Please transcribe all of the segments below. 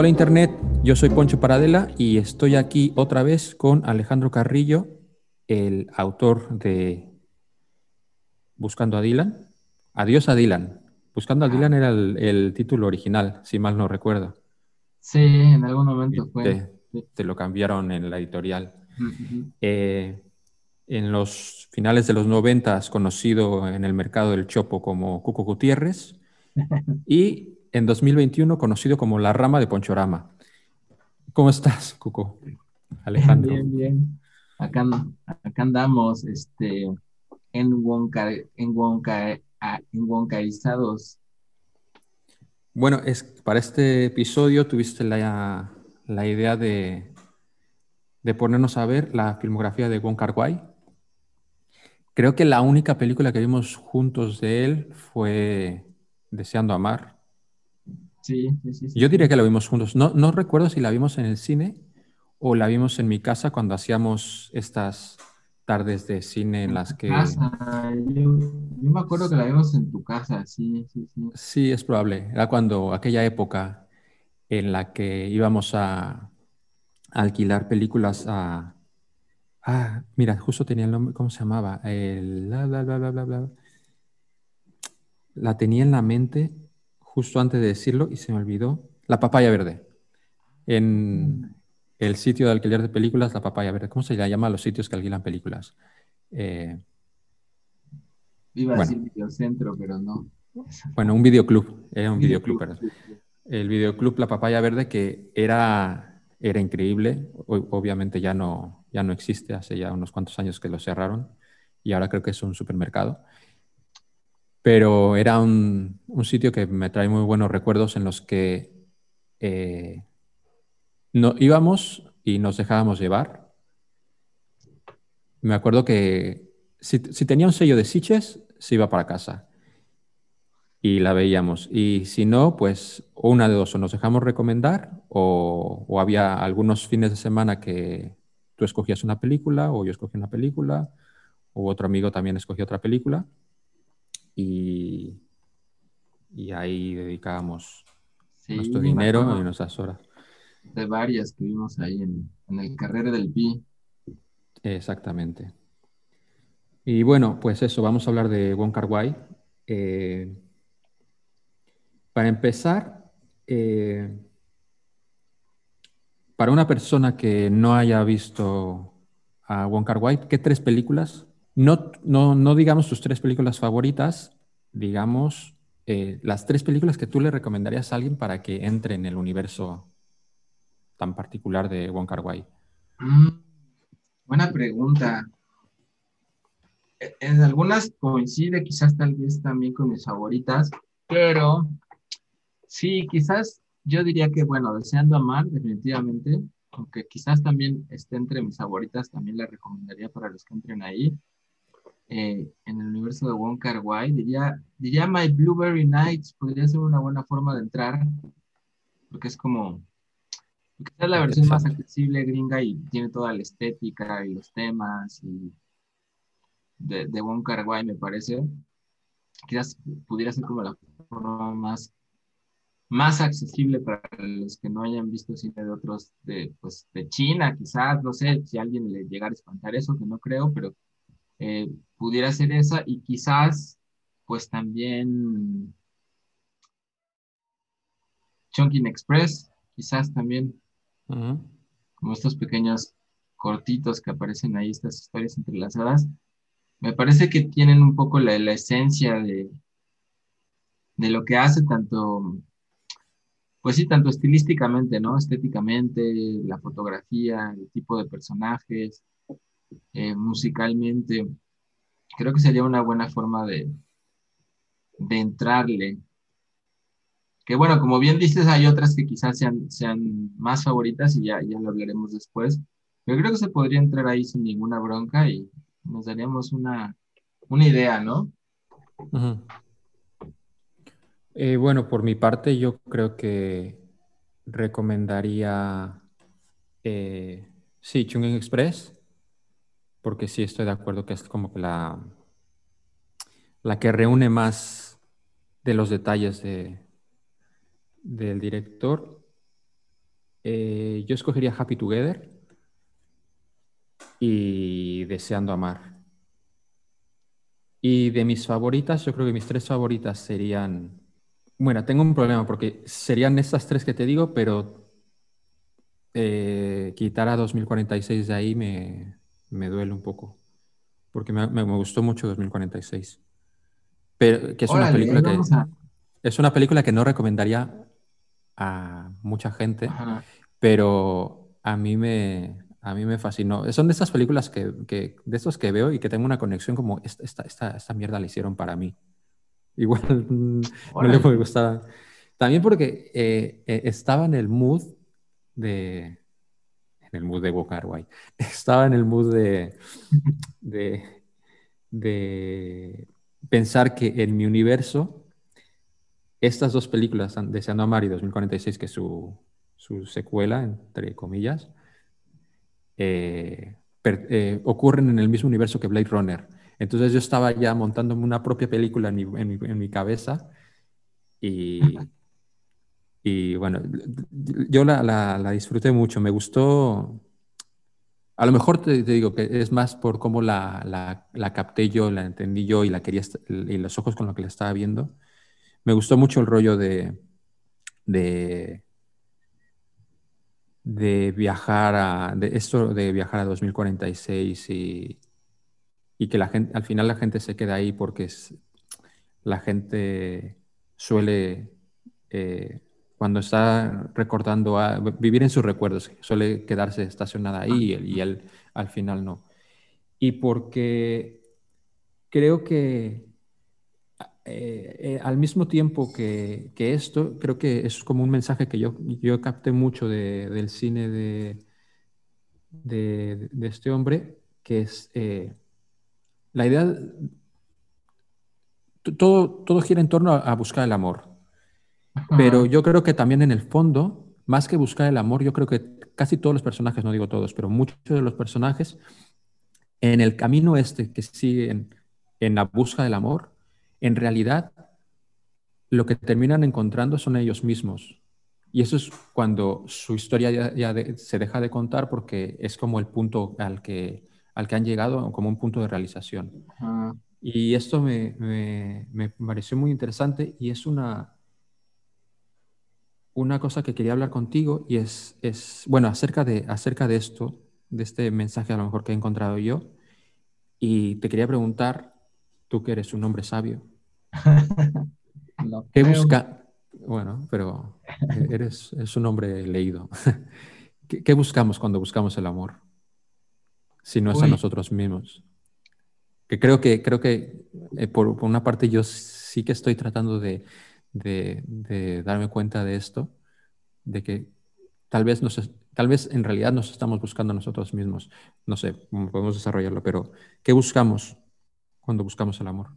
Hola Internet, yo soy Poncho Paradela y estoy aquí otra vez con Alejandro Carrillo, el autor de Buscando a Dylan. Adiós a Dylan. Buscando a Ah. Dylan era el, el título original, si mal no recuerdo. Sí, en algún momento fue. Te, lo cambiaron en la editorial. Ujú. Eh, en los finales de los noventas, conocido en el mercado del Chopo como Cuco Gutiérrez, y en 2021 conocido como La Rama de Ponchorama. ¿Cómo estás, Cuco? Alejandro. Bien, bien. Acá, acá andamos, este, en Wonka, en Wonka, en Wonkaizados. Bueno, es, para este episodio tuviste la, la idea de, de ponernos a ver la filmografía de Wong Kar Wai. Creo que la única película que vimos juntos de él fue Deseando Amar. Sí, sí, sí. sí. Yo diría que la vimos juntos. No, no recuerdo si la vimos en el cine o la vimos en mi casa cuando hacíamos estas tardes de cine en las que... casa. Yo, yo me acuerdo que la vimos en tu casa, sí, sí, sí. Sí, es probable. Era cuando aquella época en la que íbamos a alquilar películas a... Ah, mira, justo tenía el nombre, ¿cómo se llamaba? El... bla, bla, bla, bla, bla, bla. La tenía en la mente justo antes de decirlo y se me olvidó. La papaya verde. En el sitio de alquiler de películas, la papaya verde. ¿Cómo se le llama a los sitios que alquilan películas? Eh, Iba a Bueno. decir videocentro, pero no. bueno, un videoclub. Era un videoclub. El videoclub La Papaya Verde, que era, era increíble. Obviamente ya no, ya no existe, hace ya unos cuantos años que lo cerraron y ahora creo que es un supermercado. Pero era un, un sitio que me trae muy buenos recuerdos en los que eh, no, íbamos y nos dejábamos llevar. Me acuerdo que si, tenía un sello de Sitges, se iba para casa y la veíamos. Y si no, pues una de dos, o nos dejamos recomendar o, o había algunos fines de semana que tú escogías una película o yo escogí una película o otro amigo también escogió otra película y, y ahí dedicábamos Sí, nuestro dinero y nuestras horas. de varias que vimos ahí en, en el Carrera del Pi. Exactamente. Y bueno, pues eso, vamos a hablar de Wong Kar Wai. Eh, para empezar, eh, para una persona que no haya visto a Wong Kar Wai, ¿qué tres películas? No, no, digamos tus tres películas favoritas, digamos eh, las tres películas que tú le recomendarías a alguien para que entre en el universo tan particular de Wong Kar. Mm, buena pregunta. E- En algunas coincide, quizás tal vez también con mis favoritas, pero sí, quizás yo diría que, bueno, Deseando Amar, definitivamente, aunque quizás también esté entre mis favoritas, también la recomendaría para los que entren ahí. Eh, en el universo de Wong Kar Wai, diría, diría My Blueberry Nights, podría ser una buena forma de entrar, porque es como, quizás la versión más accesible gringa y tiene toda la estética y los temas y de, de Wong Kar Wai, me parece. Quizás pudiera ser como la forma más, más accesible para los que no hayan visto cine de otros, de, pues, de China, quizás, no sé si a alguien le llegara a espantar eso, que no creo, pero eh, pudiera ser esa y quizás, pues también Chunkin Express, quizás también como estos pequeños cortitos que aparecen ahí, estas historias entrelazadas, me parece que tienen un poco la, la esencia de, de lo que hace tanto, pues sí, tanto estilísticamente, ¿no? Estéticamente, la fotografía, el tipo de personajes, eh, musicalmente. Creo que sería una buena forma de, de entrarle. Que bueno, como bien dices, hay otras que quizás sean, sean más favoritas y ya, ya lo hablaremos después. Pero creo que se podría entrar ahí sin ninguna bronca y nos daríamos una, una idea, ¿no? Eh, bueno, por mi parte, yo creo que recomendaría, eh, sí, Chungking Express, porque sí estoy de acuerdo que es como que la, la que reúne más de los detalles de, del director. eh, yo escogería Happy Together y Deseando Amar. Y de mis favoritas, yo creo que mis tres favoritas serían... Bueno, tengo un problema porque serían estas tres que te digo, pero eh, quitar a 2046 de ahí me, me duele un poco, porque me, me, gustó mucho 2046. Pero que es una película que es una película que no recomendaría a mucha gente, pero a mí me a mí me fascinó. Son de estas películas que, que, de estos que veo y que tengo una conexión como esta, esta, esta mierda la hicieron para mí. Igual no le puede gustar. También porque eh, eh, estaba en el mood de, en el mood de Boca Guay. Estaba en el mood de, de, de, pensar que en mi universo, estas dos películas, Deseando Amar y 2046, que es su, su secuela, entre comillas, eh, eh, ocurren en el mismo universo que Blade Runner. Entonces yo estaba ya montándome una propia película en mi, en en mi cabeza y, y bueno, yo la, la, disfruté mucho, me gustó. A lo mejor te, digo que es más por cómo la, la, capté yo, la entendí yo y la quería y los ojos con los que la estaba viendo. Me gustó mucho el rollo de, de, de viajar a de esto de viajar a 2046 y, y que la gente al final la gente se queda ahí porque es, la gente suele eh, cuando está recordando, a, vivir en sus recuerdos, suele quedarse estacionada ahí y él, al final no. Y porque creo que eh, eh, al mismo tiempo que, que, esto, creo que es como un mensaje que yo, yo capté mucho de, del cine de, de, este hombre, que es eh, la idea, todo, todo gira en torno a buscar el amor. Pero yo creo que también en el fondo, más que buscar el amor, yo creo que casi todos los personajes, no digo todos, pero muchos de los personajes, en el camino este que siguen en la busca del amor, en realidad lo que terminan encontrando son ellos mismos. Y eso es cuando su historia ya, se deja de contar porque es como el punto al que, al que han llegado, como un punto de realización. Y esto me, me, me pareció muy interesante y es una, una cosa que quería hablar contigo y es, es, bueno, acerca de, acerca de esto, de este mensaje a lo mejor que he encontrado yo. Y te quería preguntar, tú que eres un hombre sabio, ¿qué busca? Bueno, pero eres, es un hombre leído. ¿Qué, buscamos cuando buscamos el amor? Si no es a nosotros mismos. Que creo que, creo que eh, por, por una parte yo sí que estoy tratando de, de, darme cuenta de esto, de que tal vez, nos, tal vez en realidad nos estamos buscando nosotros mismos. No sé cómo podemos desarrollarlo, pero ¿qué buscamos cuando buscamos el amor?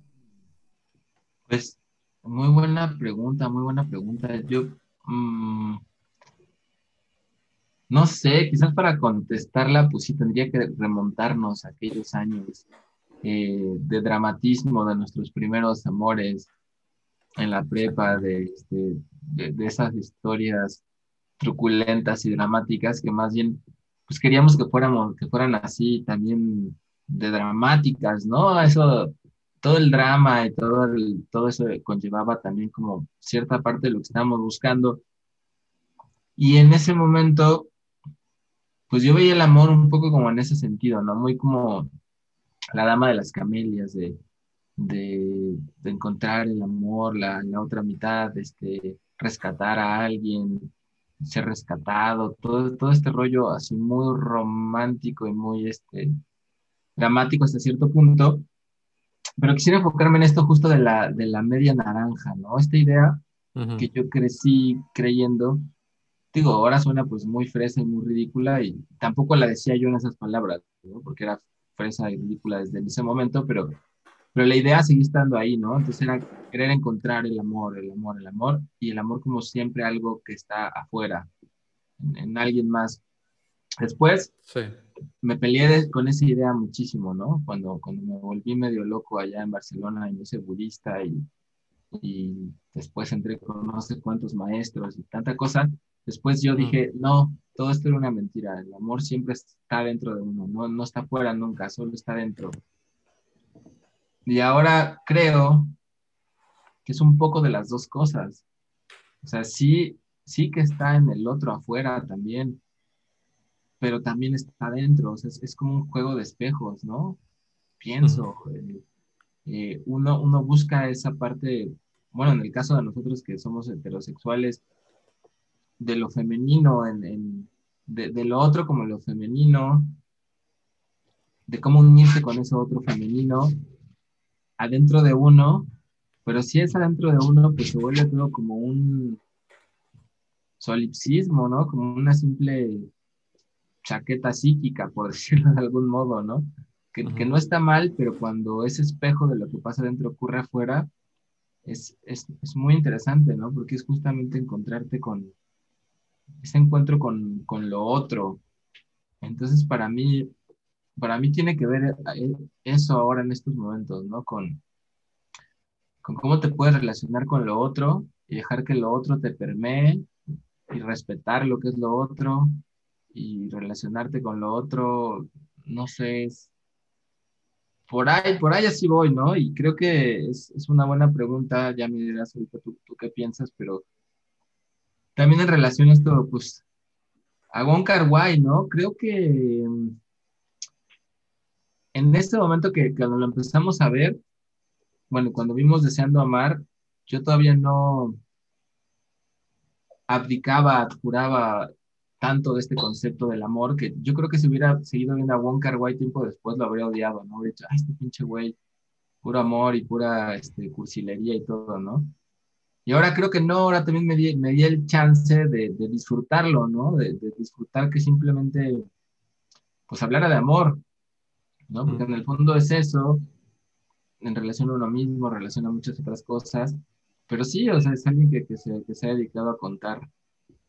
Pues muy buena pregunta, muy buena pregunta. Yo mm, no sé, quizás para contestarla, pues sí tendría que remontarnos a aquellos años eh, de dramatismo de nuestros primeros amores, en la prepa este, de, de, esas historias truculentas y dramáticas que más bien pues queríamos que fuéramos que fueran así también de dramáticas no eso todo el drama y todo todo eso conllevaba también como cierta parte de lo que estábamos buscando. Y en ese momento pues yo veía el amor un poco como en ese sentido no muy como la dama de las camelias de de, encontrar el amor, la, la, otra mitad, este, rescatar a alguien, ser rescatado, todo, todo este rollo así muy romántico y muy este, dramático hasta cierto punto. Pero quisiera enfocarme en esto justo de la, de la media naranja, ¿no? Esta idea que yo crecí creyendo, digo, ahora suena pues muy fresa y muy ridícula y tampoco la decía yo en esas palabras, ¿no? Porque era fresa y ridícula desde ese momento, pero pero la idea sigue estando ahí, ¿no? Entonces era querer encontrar el amor, el amor, el amor, y el amor como siempre algo que está afuera, en, alguien más. Después me peleé con esa idea muchísimo, ¿no? Cuando, cuando me volví medio loco allá en Barcelona y me hice budista y, y después entré con no sé cuántos maestros y tanta cosa, Después yo dije, no, todo esto era una mentira, el amor siempre está dentro de uno, no, no está fuera nunca, solo está dentro. Y ahora creo que es un poco de las dos cosas. O sea, sí, sí que está en el otro afuera también, pero también está adentro. O sea, es, como un juego de espejos, ¿no? Pienso. Eh, eh, uno, uno busca esa parte, bueno, en el caso de nosotros que somos heterosexuales, de lo femenino, en, de, de, lo otro como lo femenino, de cómo unirse con eso otro femenino adentro de uno, pero si es adentro de uno, pues se vuelve todo como un solipsismo, ¿no? Como una simple chaqueta psíquica, por decirlo de algún modo, ¿no? Que, que, no está mal, pero cuando ese espejo de lo que pasa dentro ocurre afuera, es, es, es muy interesante, ¿no? Porque es justamente encontrarte con, ese encuentro con, con lo otro. Entonces, para mí, para mí tiene que ver eh, eso ahora en estos momentos, ¿no? Con, con cómo te puedes relacionar con lo otro y dejar que lo otro te permee y respetar lo que es lo otro y relacionarte con lo otro, no sé, por ahí, por ahí así voy, ¿no? Y creo que es, es una buena pregunta, ya me dirás ahorita tú, tú, qué piensas, pero también en relación a esto, pues, a Wong Kar ¿no? Creo que en este momento que cuando lo empezamos a ver, bueno, cuando vimos Deseando Amar, yo todavía no abdicaba, juraba tanto de este concepto del amor que yo creo que si hubiera seguido viendo a Wong Kar tiempo después lo habría odiado, ¿no? Habría dicho, ay, este pinche güey, puro amor y pura este, cursilería y todo, ¿no? Y ahora creo que no, ahora también me di, el chance de, de disfrutarlo, ¿no? De, de, disfrutar que simplemente, pues hablara de amor, ¿no? Porque en el fondo es eso, en relación a uno mismo, en relación a muchas otras cosas, pero sí, o sea, es alguien que, que, se, que se ha dedicado a contar,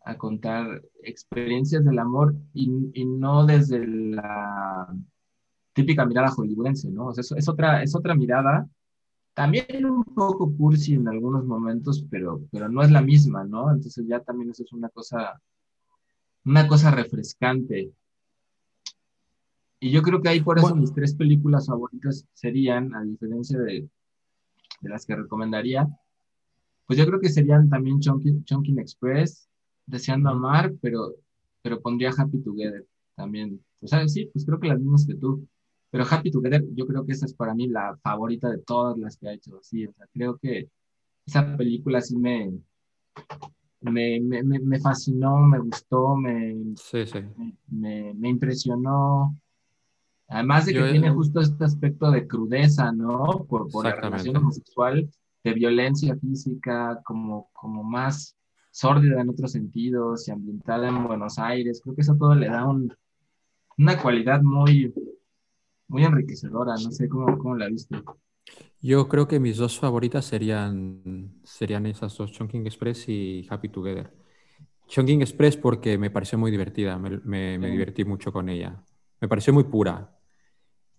a contar experiencias del amor y, y no desde la típica mirada hollywoodense, ¿no? O sea, es, es, otra, es otra mirada, también un poco cursi en algunos momentos, pero, pero no es la misma, ¿no? Entonces ya también eso es una cosa, una cosa refrescante y yo creo que ahí por eso mis tres películas favoritas serían, a diferencia de, de, las que recomendaría, pues yo creo que serían también Chunking, Express, Deseando Amar, pero, pero pondría Happy Together también. O sea, sí, pues creo que las mismas que tú. Pero Happy Together, yo creo que esa es para mí la favorita de todas las que ha hecho. Sí, o sea, creo que esa película sí me, me, me, me fascinó, me gustó, me, sí, sí. me, me impresionó. Además de que tiene justo este aspecto de crudeza, ¿no? Por, por la relación homosexual, de violencia física, como, como más sórdida en otros sentidos y ambientada en Buenos Aires. Creo que eso todo le da un, una cualidad muy, muy enriquecedora. No sé cómo, cómo la viste. Yo creo que mis dos favoritas serían, serían esas dos, Chunking Express y Happy Together. Chunking Express porque me pareció muy divertida, me, me, me divertí mucho con ella. Me pareció muy pura.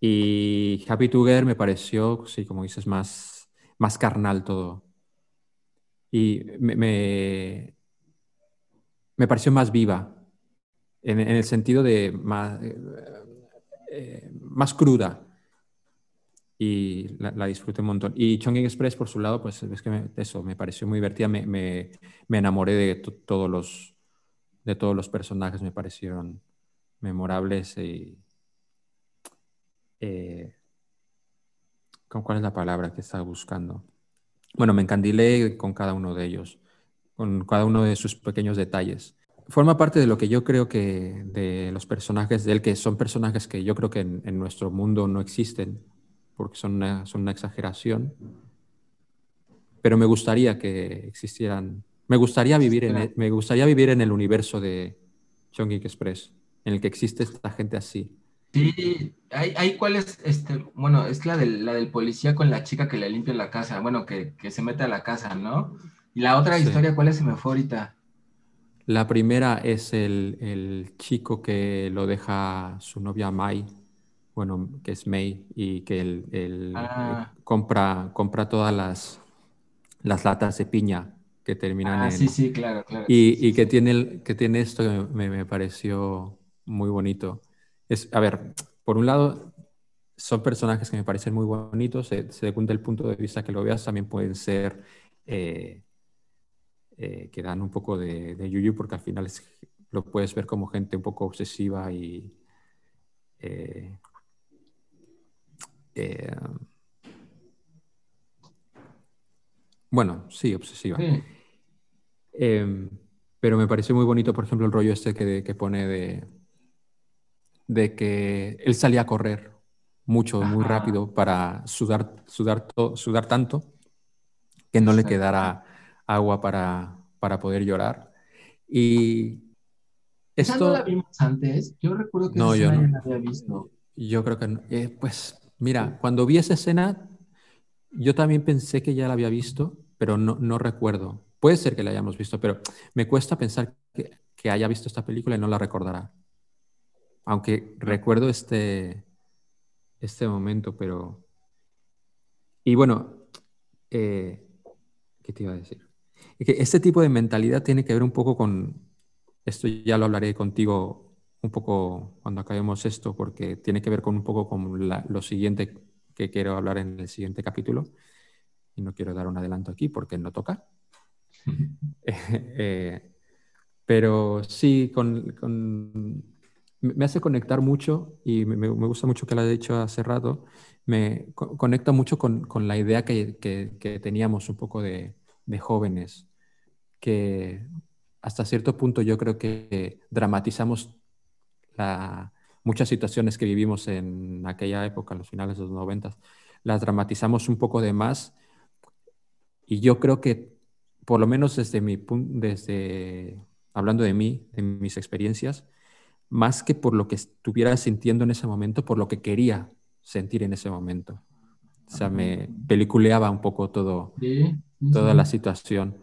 Y Happy Together me pareció, sí, como dices, más, más carnal todo. Y me, me, pareció más viva, en, el sentido de más, eh, más cruda. Y la, disfruté un montón. Y Chongqing Express, por su lado, pues es que eso, me pareció muy divertida. Me, me, me enamoré de todos los, de todos los personajes, me parecieron memorables y eh, ¿Cuál es la palabra que estaba buscando? Bueno, me encandilé con cada uno de ellos, con cada uno de sus pequeños detalles. Forma parte de lo que yo creo que de los personajes de él, que son personajes que yo creo que en, en nuestro mundo no existen, porque son una, son una exageración. Pero me gustaría que existieran. Me gustaría vivir en el, me gustaría vivir en el universo de Chongqing Express, en el que existe esta gente así Sí, hay, cuál es, este, bueno, es la del, la del policía con la chica que le limpia la casa, bueno, que, se mete a la casa, ¿no? Y la otra historia, ¿cuál es? Se me fue ahorita. La primera es el, chico que lo deja su novia May, bueno, que es May, y que él, ah. compra, compra todas las, las latas de piña que terminan ah, en... Sí, sí, claro, claro. Y, que, Tiene, que tiene esto que me, me, pareció muy bonito. Es, a ver, por un lado, son personajes que me parecen muy bonitos, según el punto de vista que lo veas, también pueden ser eh, eh, que dan un poco de, de yuyu, porque al final lo puedes ver como gente un poco obsesiva y... Eh, bueno, sí, obsesiva. Em, pero me pareció muy bonito, por ejemplo, el rollo este que, que pone de, de que él salía a correr mucho, muy rápido para sudar, sudar, sudar tanto que no le quedara agua para, para poder llorar. Y esto... no la vimos antes? Yo recuerdo que no, yo no. la había visto. Yo creo que no. Eh, pues mira, cuando vi esa escena, yo también pensé que ya la había visto, pero no, no recuerdo. Puede ser que la hayamos visto, pero me cuesta pensar que, que haya visto esta película y no la recordará. Aunque recuerdo este, este momento, pero... Y bueno, eh, ¿qué te iba a decir? Que este tipo de mentalidad tiene que ver un poco con, esto ya lo hablaré contigo un poco cuando acabemos esto, porque tiene que ver con un poco con lo siguiente que quiero hablar en el siguiente capítulo. Y no quiero dar un adelanto aquí porque no toca. Eh, pero sí, con, me hace conectar mucho y me, gusta mucho que lo haya dicho hace rato. Me conecta mucho con, con la idea que, que, teníamos un poco de, de jóvenes, que hasta cierto punto yo creo que dramatizamos la, muchas situaciones que vivimos en aquella época, en los finales de los noventas, las dramatizamos un poco de más. Y yo creo que, por lo menos desde mi desde hablando de mí, de mis experiencias, más que por lo que estuviera sintiendo en ese momento, por lo que quería sentir en ese momento. O sea, me peliculeaba un poco todo, toda la situación.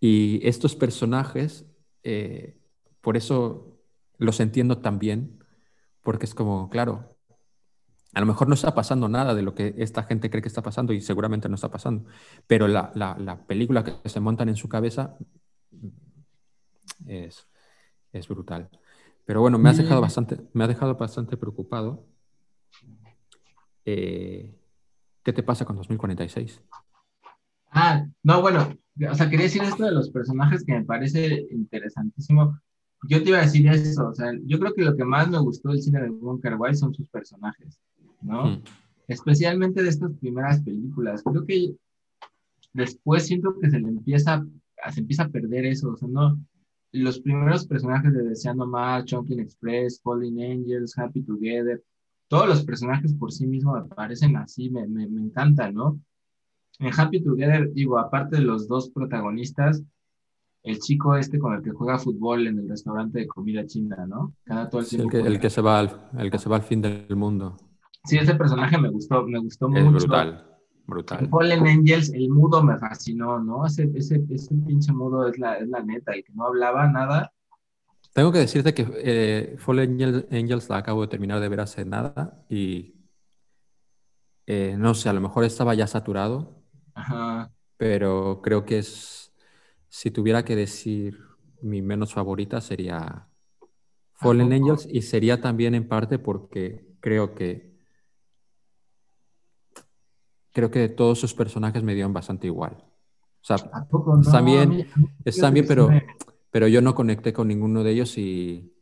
Y estos personajes, eh, por eso los entiendo también, porque es como, claro, a lo mejor no está pasando nada de lo que esta gente cree que está pasando y seguramente no está pasando, pero la, la, película que se montan en su cabeza es, es brutal. Pero bueno, me, has dejado bastante, me ha dejado bastante preocupado. Eh, ¿Qué te pasa con 2046? Ah, no, bueno, o sea, quería decir esto de los personajes que me parece interesantísimo, yo te iba a decir eso, o sea, yo creo que lo que más me gustó del cine de Kar Wai son sus personajes, ¿no? Hmm. Especialmente de estas primeras películas. Creo que después siento que se le empieza, se empieza a perder eso, o sea, no, los primeros personajes de Deseando Más, Chunking Express, Falling Angels, Happy Together, todos los personajes por sí mismos aparecen así, me, me, me encantan, ¿no? En Happy Together, digo, aparte de los dos protagonistas, el chico este con el que juega fútbol en el restaurante de comida china, ¿no? Cada todo el, el, que, el, que, se va al, el que se va al fin del mundo. Sí, ese personaje me gustó, me gustó es mucho. brutal, brutal. Fallen Angels, el mudo me fascinó, ¿no? Ese, ese, ese pinche mudo es la, es la neta, el que no hablaba nada. Tengo que decirte que eh, Fallen Angels, la acabo de terminar de ver hace nada y eh, no sé, a lo mejor estaba ya saturado, Ajá. pero creo que es si tuviera que decir mi menos favorita sería Fallen Angels y sería también en parte porque creo que creo que todos sus personajes me dieron bastante igual. O sea, también, están bien, pero, pero yo no conecté con ninguno de ellos y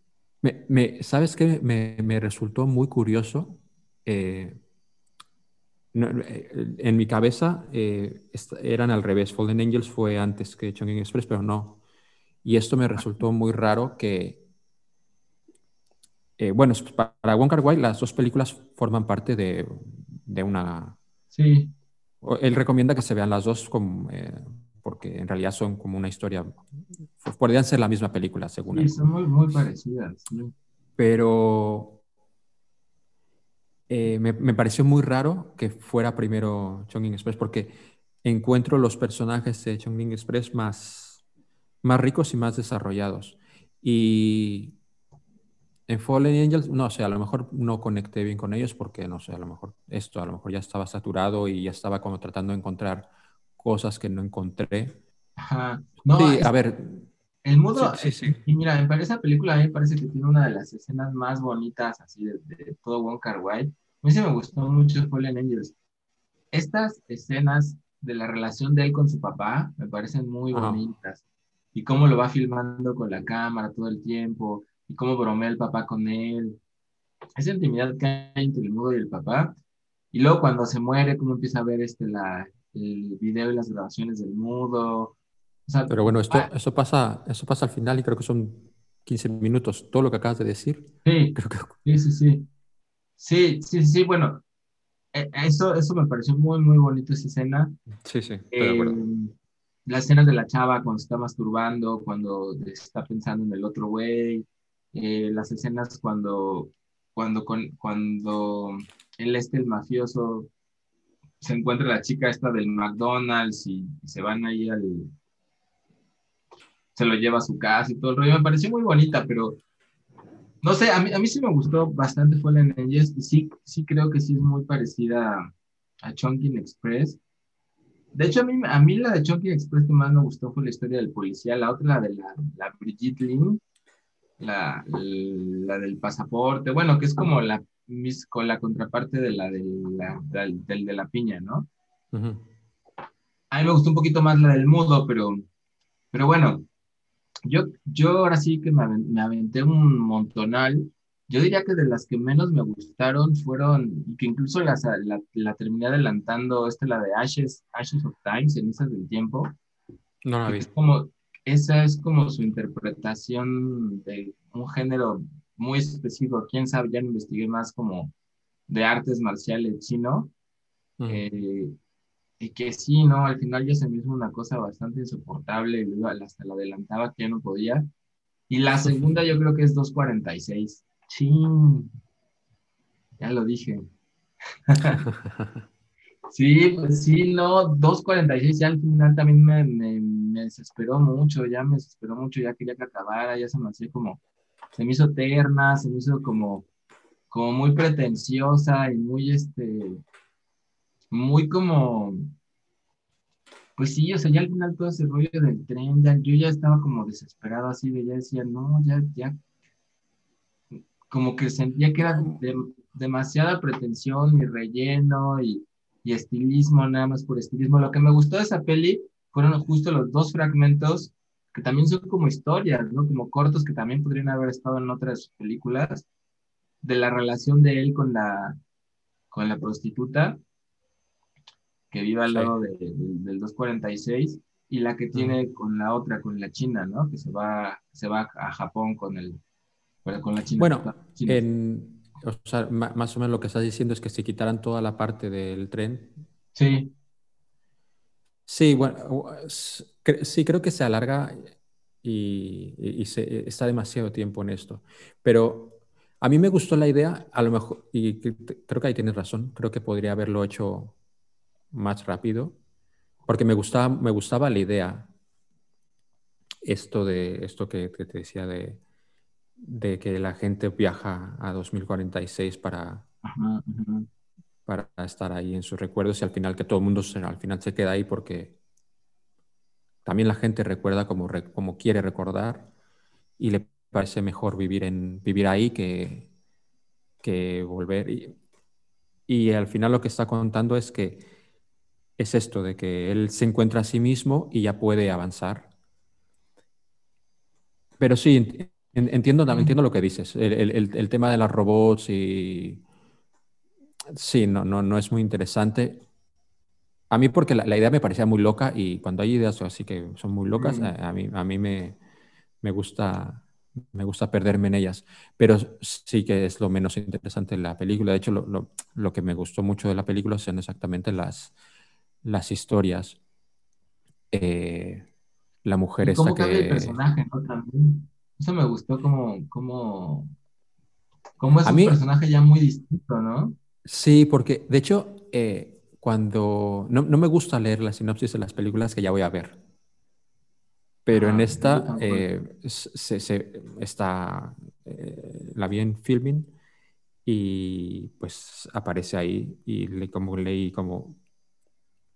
me, ¿sabes qué? Me, me, resultó muy curioso. Eh, eh, en mi cabeza eh, eran al revés. Fallen Angels fue antes que Chongqing Express, pero no. Y esto me resultó muy raro que, eh, bueno, para Wong Kar Wai las dos películas forman parte de, de una... Sí. Él recomienda que se vean las dos como, porque en realidad son como una historia, podrían ser la misma película, según sí, son muy, muy parecidas. Pero eh, me, pareció muy raro que fuera primero Chongqing Express porque encuentro los personajes de Chongqing Express más, más ricos y más desarrollados. Y en Fallen Angels, no sé, a lo mejor no conecté bien con ellos porque, no sé, a lo mejor esto, a lo mejor ya estaba saturado y ya estaba como tratando de encontrar cosas que no encontré. Ajá. No, Sí, es- a ver, el mudo, sí, sí, sí. y mira, esa película a mí me parece que tiene una de las escenas más bonitas así de, de todo Wong Kar Wai. A mí sí me gustó mucho Fallen Angels. Estas escenas de la relación de él con su papá me parecen muy Ajá. bonitas. Y cómo lo va filmando con la cámara todo el tiempo, y cómo bromea el papá con él. Esa intimidad que hay entre el mudo y el papá. Y luego cuando se muere, cómo empieza a ver este, la, el video y las grabaciones del mudo. O sea, Pero bueno, esto, ah, eso pasa, eso pasa al final y creo que son 15 minutos. Todo lo que acabas de decir, sí, creo que sí, sí, sí. Sí, sí, sí, bueno, eh, eso, eso me pareció muy, muy bonito esa escena. sí, sí, estoy de Eh, acuerdo. las escenas de la chava cuando se está masturbando, cuando está pensando en el otro güey, eh, las escenas cuando, cuando, cuando él, este, el mafioso, se encuentra la chica esta del McDonald's y, y se van ahí al... se lo lleva a su casa y todo el rollo. Me pareció muy bonita, pero no sé, a mí, a mí sí me gustó bastante Fallen Angels y sí, sí creo que sí es muy parecida a, a Express. De hecho, a mí, a mí la de Chongqing Express que más me gustó fue la historia del policía, la otra, la de la, la Brigitte Lin, la, la del pasaporte, bueno, que es como la, mis- con la contraparte de la, de la, del, del de la piña, ¿no? Ujú. A mí me gustó un poquito más la del mudo, pero, pero bueno, yo, yo ahora sí que me, me aventé un montonal. Yo diría que de las que menos me gustaron fueron, y que incluso las, la, la terminé adelantando, esta la de Ashes, Ashes of Time, Cenizas del Tiempo, No la vi. es como, esa es como su interpretación de un género muy específico, quién sabe, ya no investigué más como de artes marciales chino, Ujú. eh, y que sí, ¿no? Al final ya se me hizo una cosa bastante insoportable, hasta la adelantaba que ya no podía. Y la segunda yo creo que es 2.46. Chin, ya lo dije. Sí, pues sí, no, 2.46 ya al final también me, me, me desesperó mucho, ya me desesperó mucho, ya quería que acabara, ya se me hacía como, se me hizo terna, se me hizo como, como muy pretenciosa y muy, este, muy como, pues sí, o sea, ya al final todo ese rollo del tren, ya, yo ya estaba como desesperado así, de ya decía, no, ya, ya, como que sentía que era de- demasiada pretensión y relleno y, y estilismo, nada más por estilismo. Lo que me gustó de esa peli fueron justo los dos fragmentos que también son como historias, ¿no? Como cortos que también podrían haber estado en otras películas, de la relación de él con la, con la prostituta que vive al Sí. lado de- de- del 246 y la que tiene con la otra, con la china, ¿no? Que se va, se va a Japón con el, bueno, con la china. Bueno, China. en, o sea, más o menos lo que estás diciendo es que si quitaran toda la parte del tren. Sí, Sí, bueno, cre- sí, creo que se alarga y, se- está demasiado tiempo en esto. Pero a mí me gustó la idea, a lo mejor, y creo que ahí tienes razón, creo que podría haberlo hecho más rápido, porque me gustaba, me gustaba la idea, esto de esto que, que te decía de, de que la gente viaja a 2046 para, ajá, ajá. Para estar ahí en sus recuerdos y al final que todo el mundo se, al final se queda ahí porque también la gente recuerda como, como quiere recordar y le parece mejor vivir, en, vivir ahí que, que volver. Y, y al final lo que está contando es que es esto, de que él se encuentra a sí mismo y ya puede avanzar. Pero sí, ent- en- entiendo, entiendo lo que dices, el, el- el- tema de los robots y... Sí, no, no, no es muy interesante. A mí porque la, la idea me parecía muy loca y cuando hay ideas así que son muy locas, Mm. a, a mí, a mí me, me gusta, me gusta perderme en ellas. Pero sí que es lo menos interesante de la película. De hecho, lo, lo- lo que me gustó mucho de la película son exactamente las, las historias. Eh, la mujer cambia el que... personaje, ¿no? También. Eso me gustó como, como, como es A un mí- personaje ya muy distinto, ¿no? Sí, porque de hecho, eh, cuando... No, no me gusta leer la sinopsis de las películas que ya voy a ver. Pero en yo esta eh, se, se- está, eh, la vi en filming y pues aparece ahí y le, como leí como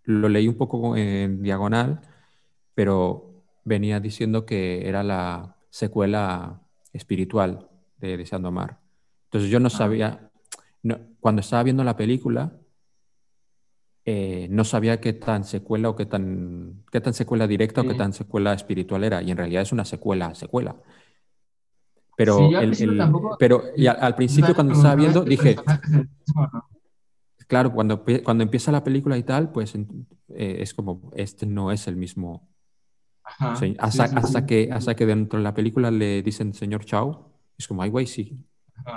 lo leí un poco en diagonal pero venía diciendo que era la secuela espiritual de Deseando Amar. Entonces yo no ah. Sabía, cuando estaba viendo la película, eh, no sabía qué tan secuela o qué tan, qué tan secuela directa o qué tan secuela espiritual era. Y en realidad es una secuela, secuela. Pero, pero y al, principio cuando estaba viendo dije, claro, cuando, cuando empieza la película y tal, pues eh, es como, este no es el mismo. hasta, que, hasta que dentro de la película le dicen señor Chao, es como, ay, güey, sí,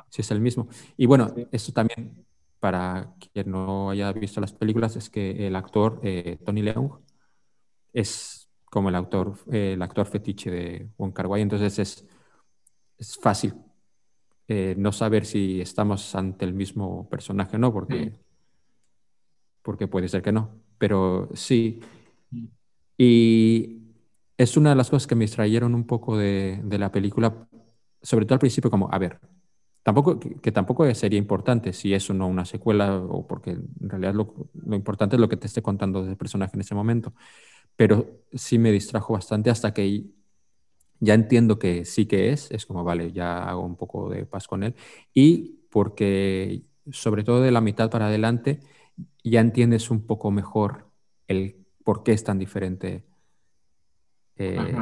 sí es el mismo. Y bueno, esto también para quien no haya visto las películas, es que el actor eh, Tony Leung es como el, autor, el actor fetiche de Wong Kar Wai, entonces es, es fácil eh, no saber si estamos ante el mismo personaje o no, porque, porque puede ser que no, pero sí. Y es una de las cosas que me distrayeron un poco de, de la película, sobre todo al principio, como, a ver, Tampoco, que, tampoco sería importante si es o no una secuela, o porque en realidad lo, lo, importante es lo que te esté contando del personaje en ese momento. Pero sí me distrajo bastante hasta que ya entiendo que sí que es, es como, vale, ya hago un poco de paz con él. Y porque, sobre todo de la mitad para adelante, ya entiendes un poco mejor el por qué es tan diferente eh,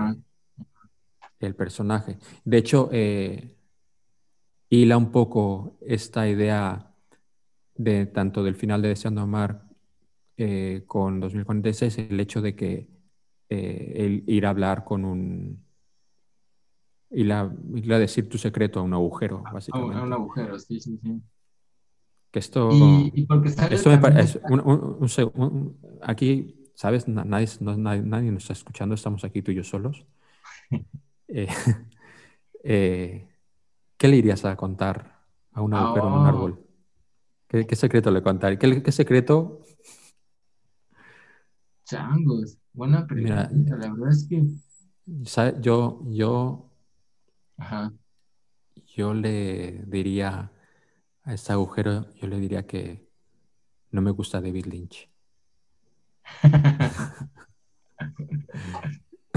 el personaje. De hecho, eh, hila un poco esta idea de tanto del final de Deseando Amar eh, con 2046, el hecho de que eh, el ir a hablar con un... Ir a, decir tu secreto a un agujero, básicamente. A un agujero, sí, sí, sí. Que esto... esto me parece... aquí, ¿sabes? Nadie, nadie, nos está escuchando, estamos aquí tú y yo solos. eh, eh ¿Qué le irías a contar a un agujero en un ah. árbol? ¿Qué, secreto le contarías? ¿Qué, secreto? Changos, buena pregunta. la verdad es que. Yo, yo, yo le diría a este agujero, yo le diría que no me gusta David Lynch.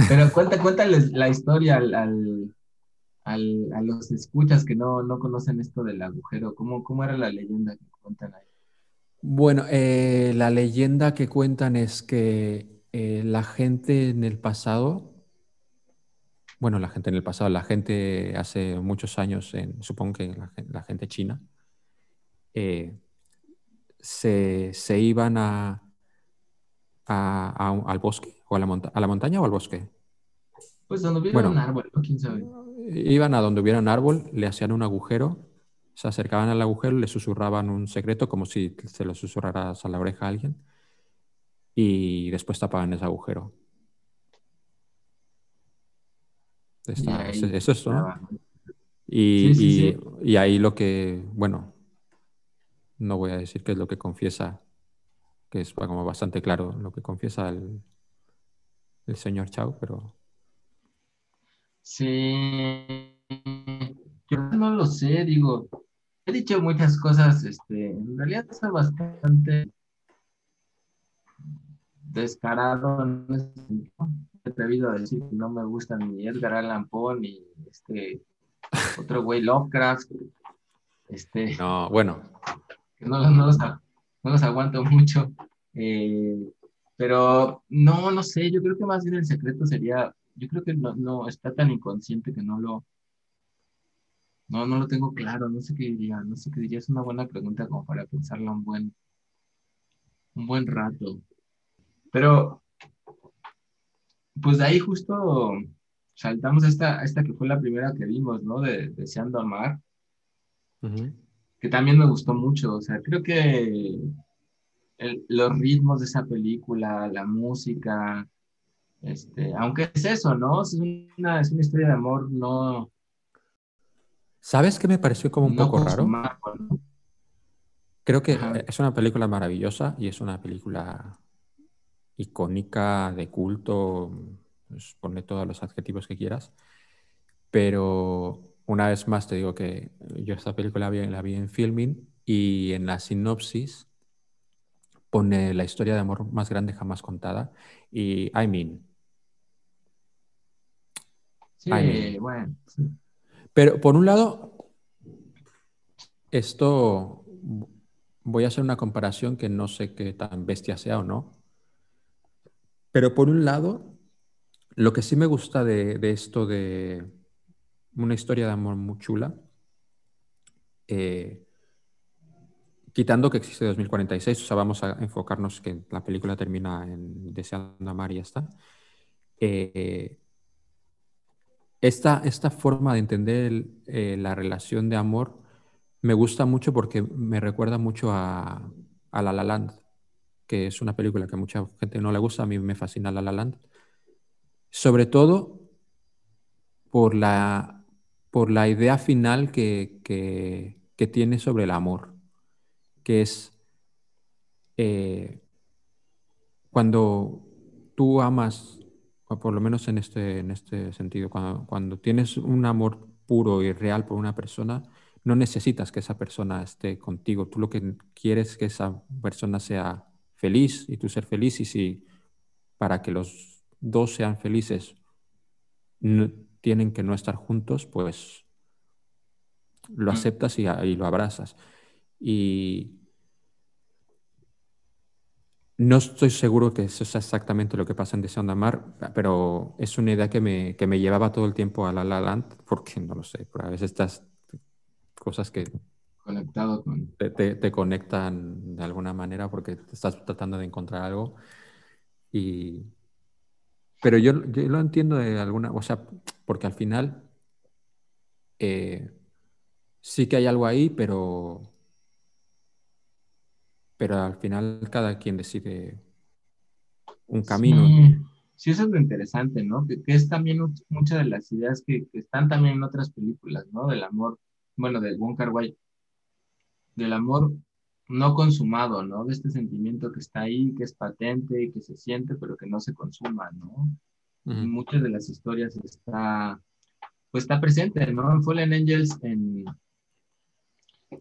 Pero cuenta, cuéntales la historia al, a los escuchas que no, conocen esto del agujero? ¿Cómo, ¿Cómo era la leyenda que cuentan ahí? Bueno, eh, la leyenda que cuentan es que eh, la gente en el pasado, bueno, la gente en el pasado, la gente hace muchos años, en, supongo que la, gente china, eh, se, iban a, al bosque o a la, a la montaña o al bosque. Pues donde hubiera un árbol, ¿Quién sabe? Iban a donde hubiera un árbol, le hacían un agujero, se acercaban al agujero, le susurraban un secreto como si se lo susurraras a la oreja a alguien y después tapaban ese agujero. eso es ¿no? Y, y, ahí lo que, bueno, no voy a decir qué es lo que confiesa, que es como bastante claro lo que confiesa el, el señor Chao, pero Sí, yo no lo sé, digo, he dicho muchas cosas, este, en realidad está bastante descarado, no he atrevido a decir que no me gustan ni Edgar Allan Poe ni este otro güey Lovecraft, este, no, bueno, no, no, los, aguanto mucho, eh, pero no, no sé, yo creo que más bien el secreto sería yo creo que no, está tan inconsciente que no lo, no, no lo tengo claro, no sé qué diría, no sé qué diría, es una buena pregunta como para pensarla un buen, un buen rato. Pero, pues de ahí justo saltamos esta, esta que fue la primera que vimos, ¿no? De Deseando Amar, que también me gustó mucho, o sea, creo que los ritmos de esa película, la música, este, aunque es eso, ¿no? Es una, es una historia de amor no. ¿Sabes qué me pareció como un poco raro? Creo que es una película maravillosa y es una película icónica, de culto, pues, ponle todos los adjetivos que quieras. Pero una vez más te digo que yo esta película la vi en filming y en la sinopsis pone la historia de amor más grande jamás contada. Y I mean, Sí, bueno. Pero por un lado, esto voy a hacer una comparación que no sé qué tan bestia sea o no. Pero por un lado, lo que sí me gusta de, esto de una historia de amor muy chula, eh, quitando que existe 2046, o sea, vamos a enfocarnos que la película termina en Deseando amar y ya está. Eh, esta, esta, forma de entender eh, la relación de amor me gusta mucho porque me recuerda mucho a, a La La Land, que es una película que a mucha gente no le gusta, a mí me fascina La La Land. Sobre todo por la, por la idea final que, que, tiene sobre el amor, que es eh, cuando tú amas, por lo menos en este, en este sentido, cuando, cuando tienes un amor puro y real por una persona, no necesitas que esa persona esté contigo. Tú lo que quieres es que esa persona sea feliz y tú ser feliz y si para que los dos sean felices tienen que no estar juntos, pues lo aceptas y, lo abrazas. Y no estoy seguro que eso sea exactamente lo que pasa en Deseando Amar, pero es una idea que me, que me llevaba todo el tiempo a La La Land, porque no lo sé, pero a veces estas cosas que conectado con... Te, conectan de alguna manera porque estás tratando de encontrar algo. Y... Pero yo, yo lo entiendo de alguna, o sea, porque al final eh, sí que hay algo ahí, pero, pero al final cada quien decide un camino. Sí, eso es lo interesante, ¿no? Que, es también muchas de las ideas que, que, están también en otras películas, ¿no? Del amor, bueno, de Wong Kar Wai, del amor no consumado, ¿no? De este sentimiento que está ahí, que es patente y que se siente, pero que no se consuma, ¿no? Muchas de las historias está, pues está presente, ¿no? En Fallen Angels, en,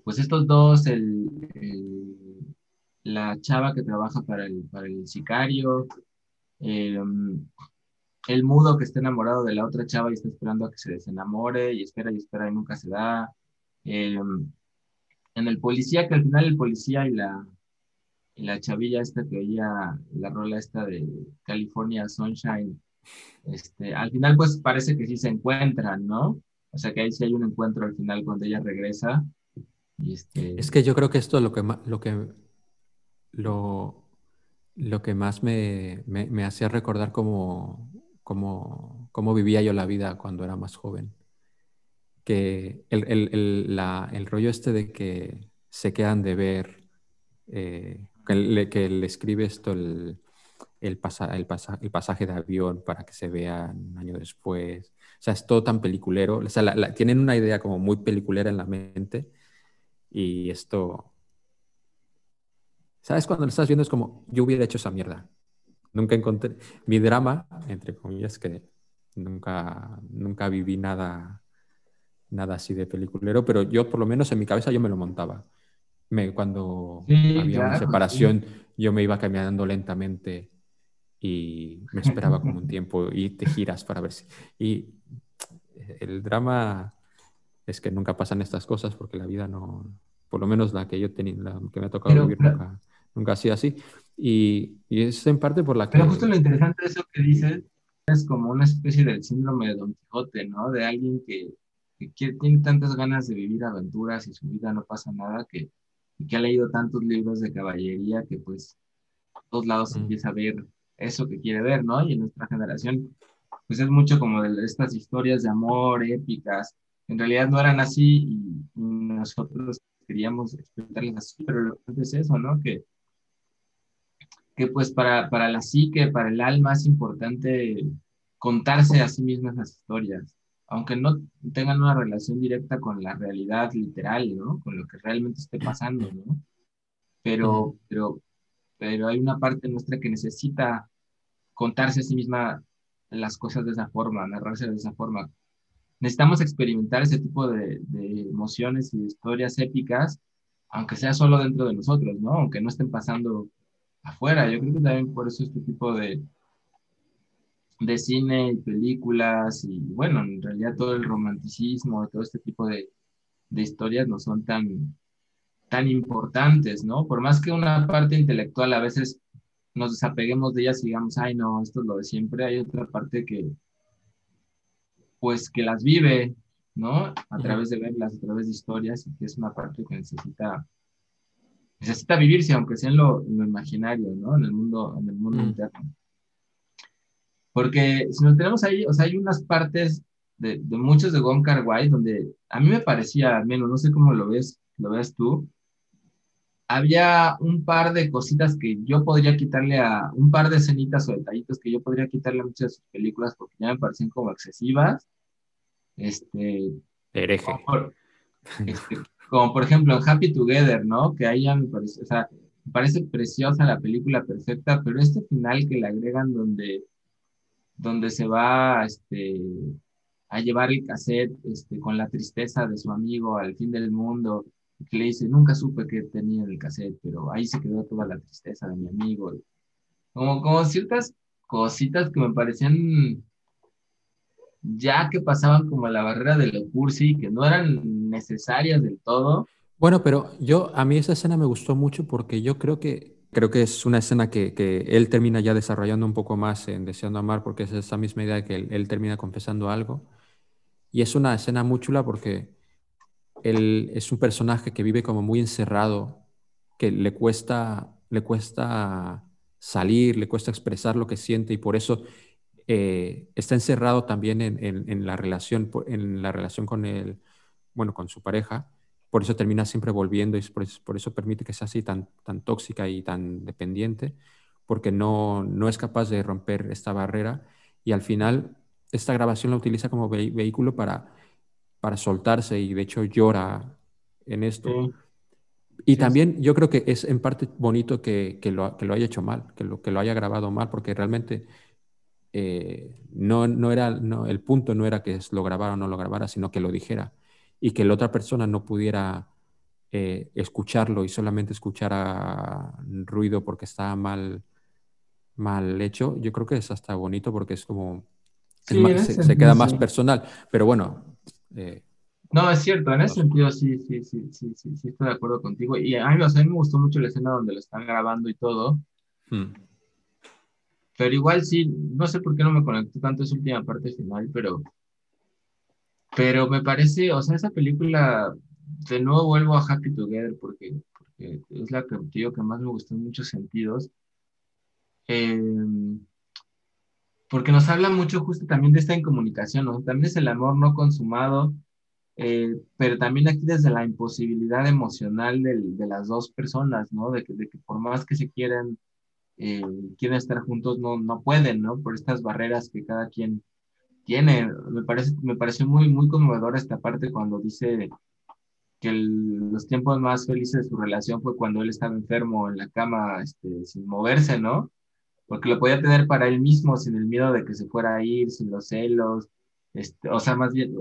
pues estos dos, el, la chava que trabaja para el, para el sicario, el, el mudo que está enamorado de la otra chava y está esperando a que se desenamore y espera y espera y nunca se da. El, en el policía, que al final el policía y la, la chavilla esta que oía la rola esta de California Sunshine, este, al final pues parece que sí se encuentran, ¿no? O sea que ahí sí hay un encuentro al final cuando ella regresa. Este... Es que yo creo que esto es lo que, lo que, lo, lo que más me, me, hacía recordar cómo, cómo, cómo vivía yo la vida cuando era más joven que el, rollo este de que se quedan de ver, eh, que, le, escribe esto el, el, pasaje de avión para que se vea un año después. O sea, es todo tan peliculero. O sea, tienen una idea como muy peliculera en la mente y esto... ¿Sabes? Cuando lo estás viendo es como, yo hubiera hecho esa mierda. Nunca encontré... Mi drama, entre comillas, que nunca, nunca viví nada nada así de peliculero, pero yo por lo menos en mi cabeza yo me lo montaba. Me, cuando había una separación, yo me iba caminando lentamente y me esperaba como un tiempo y te giras para ver si... Y el drama es que nunca pasan estas cosas porque la vida no, por lo menos la que yo tenía, la que me ha tocado vivir nunca, nunca ha sido así. Y, y, es en parte por la que... Pero justo lo interesante de eso que dices es como una especie del síndrome de Don Quijote, ¿no? De alguien que que tiene tantas ganas de vivir aventuras y su vida no pasa nada, que, que ha leído tantos libros de caballería que pues a todos lados empieza a ver eso que quiere ver, ¿no? Y en nuestra generación, pues es mucho como de estas historias de amor épicas, en realidad no eran así y, nosotros queríamos experimentarlas así, pero lo que es eso, ¿no? Que, que pues para, para la psique, para el alma es importante contarse a sí mismas las historias aunque no tengan una relación directa con la realidad literal, ¿no? Con lo que realmente esté pasando, ¿no? Pero, pero, pero hay una parte nuestra que necesita contarse a sí misma las cosas de esa forma, narrarse de esa forma. Necesitamos experimentar ese tipo de, de emociones y historias épicas, aunque sea solo dentro de nosotros, ¿no? Aunque no estén pasando afuera. Yo creo que también por eso este tipo de, de cine y películas y bueno, en realidad todo el romanticismo, todo este tipo de, de historias no son tan, tan importantes, ¿no? Por más que una parte intelectual a veces nos desapeguemos de ellas y digamos, ay, no, esto es lo de siempre, hay otra parte que, pues, que las vive, ¿no? A través de verlas, a través de historias, y que es una parte que necesita, necesita vivirse, aunque sea en lo, imaginario, ¿no? En el mundo, en el mundo interno. Porque si nos tenemos ahí, o sea, hay unas partes de, de muchos de Gon Kar donde a mí me parecía, al menos, no sé cómo lo ves, lo ves tú, había un par de cositas que yo podría quitarle a, un par de escenitas o detallitos que yo podría quitarle a muchas de sus películas porque ya me parecen como excesivas. Este. Hereje. Por, este, como por ejemplo en Happy Together, ¿no? Que ahí ya me parece, o sea, me parece preciosa la película perfecta, pero este final que le agregan donde, donde se va, este, a llevar el cassette, este, con la tristeza de su amigo al fin del mundo, que le dice, nunca supe que tenía el cassette, pero ahí se quedó toda la tristeza de mi amigo. Como, como ciertas cositas que me parecían ya que pasaban como la barrera de lo cursi, que no eran necesarias del todo. Bueno, pero yo, a mí esa escena me gustó mucho porque yo creo que, creo que es una escena que, que él termina ya desarrollando un poco más en Deseando Amar, porque es esa misma idea de que él, termina confesando algo. Y es una escena muy chula porque él es un personaje que vive como muy encerrado, que le cuesta, le cuesta salir, le cuesta expresar lo que siente y por eso eh, está encerrado también en, la relación, en la relación con él, bueno, con su pareja. Por eso termina siempre volviendo y por eso, permite que sea así tan, tan tóxica y tan dependiente, porque no, no es capaz de romper esta barrera y al final esta grabación la utiliza como vehículo para para soltarse y de hecho llora en esto. Y también yo creo que es en parte bonito que, que, lo, que lo haya hecho mal, que lo, que lo haya grabado mal, porque realmente eh, no, no era, no, el punto no era que lo grabara o no lo grabara, sino que lo dijera y que la otra persona no pudiera eh, escucharlo y solamente escuchara ruido porque estaba mal, mal hecho. Yo creo que es hasta bonito porque es como... se, queda más personal. Pero bueno, eh, no, es cierto, en ese sentido sí, sí, sí, sí, sí, sí, estoy de acuerdo contigo. Y a mí, me gustó mucho la escena donde lo están grabando y todo. Hmm. Pero igual sí, no sé por qué no me conectó tanto esa última parte final, pero, pero me parece, o sea, esa película, de nuevo vuelvo a Happy Together porque, porque es la que, digo, que más me gustó en muchos sentidos. Eh, porque nos habla mucho justo también de esta incomunicación, ¿no? También es el amor no consumado, eh, pero también aquí desde la imposibilidad emocional de las dos personas, ¿no? De que, de que por más que se quieran, eh, quieren estar juntos, no, no pueden, ¿no? Por estas barreras que cada quien tiene. Me parece, me pareció muy, muy conmovedora esta parte cuando dice que los tiempos más felices de su relación fue cuando él estaba enfermo en la cama, este, sin moverse, ¿no? porque lo podía tener para él mismo sin el miedo de que se fuera a ir, sin los celos, este, o sea, más bien,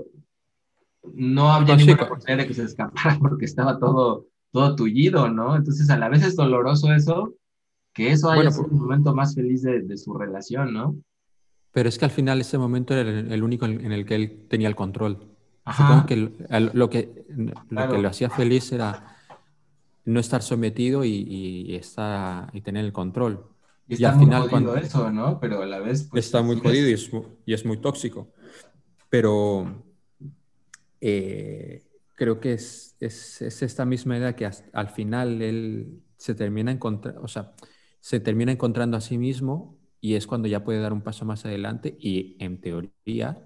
no había ninguna oportunidad de que se escapara porque estaba todo, todo tullido, ¿no? Entonces a la vez es doloroso eso, que eso haya sido el momento más feliz de, su relación, ¿no? Pero es que al final ese momento era el, único en, el que él tenía el control. Supongo que lo que lo que lo hacía feliz era no estar sometido y, y, estar, y tener el control. Y, está al final, jodido eso, ¿no? Pero a la vez... Pues, está muy jodido y es, y es, muy tóxico. Pero eh, creo que es, es, es, esta misma idea que al final él se termina, encontrando, o sea, se termina encontrando a sí mismo y es cuando ya puede dar un paso más adelante y en teoría,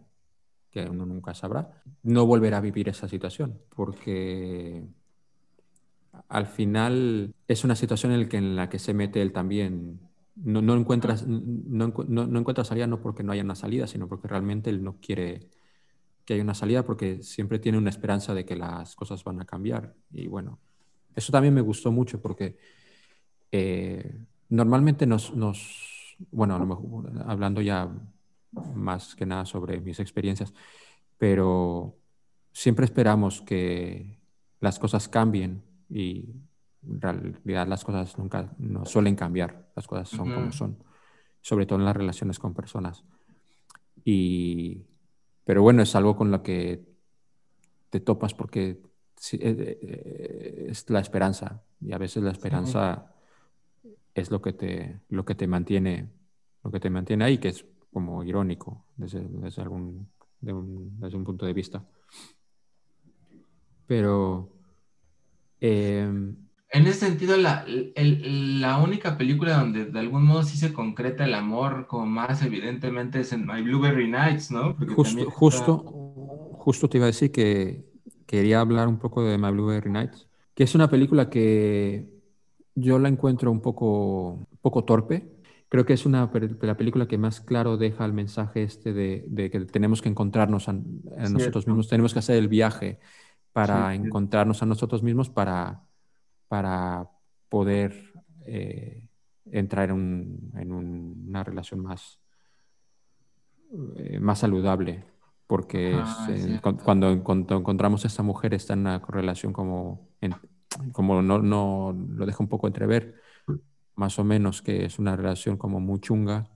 que uno nunca sabrá, no volverá a vivir esa situación porque al final es una situación en la que, en la que se mete él también no, no encuentras, no, no, no, encuentras salida no porque no haya una salida, sino porque realmente él no quiere que haya una salida porque siempre tiene una esperanza de que las cosas van a cambiar. Y bueno, eso también me gustó mucho porque eh, normalmente nos, nos, bueno, hablando ya más que nada sobre mis experiencias, pero siempre esperamos que las cosas cambien y en realidad las cosas nunca no suelen cambiar, las cosas son como son, sobre todo en las relaciones con personas. Y, pero bueno, es algo con lo que te topas porque eh, eh, es la esperanza y a veces la esperanza es lo que te, lo que te mantiene, lo que te mantiene ahí, que es como irónico desde, algún, desde un punto de vista. Pero em, en ese sentido, la, la, única película donde de algún modo sí se concreta el amor como más evidentemente es en My Blueberry Nights, ¿no? justo, justo, justo te iba a decir que quería hablar un poco de My Blueberry Nights, que es una película que yo la encuentro un poco, poco torpe. Creo que es una la película que más claro deja el mensaje este de, que tenemos que encontrarnos a, nosotros mismos, tenemos que hacer el viaje para encontrarnos a nosotros mismos para para poder eh, entrar en, una relación más, eh, más saludable. Porque eh, cuando, encontramos a esta mujer está en una relación como, como no, no, lo deja un poco entrever, más o menos que es una relación como muy chunga.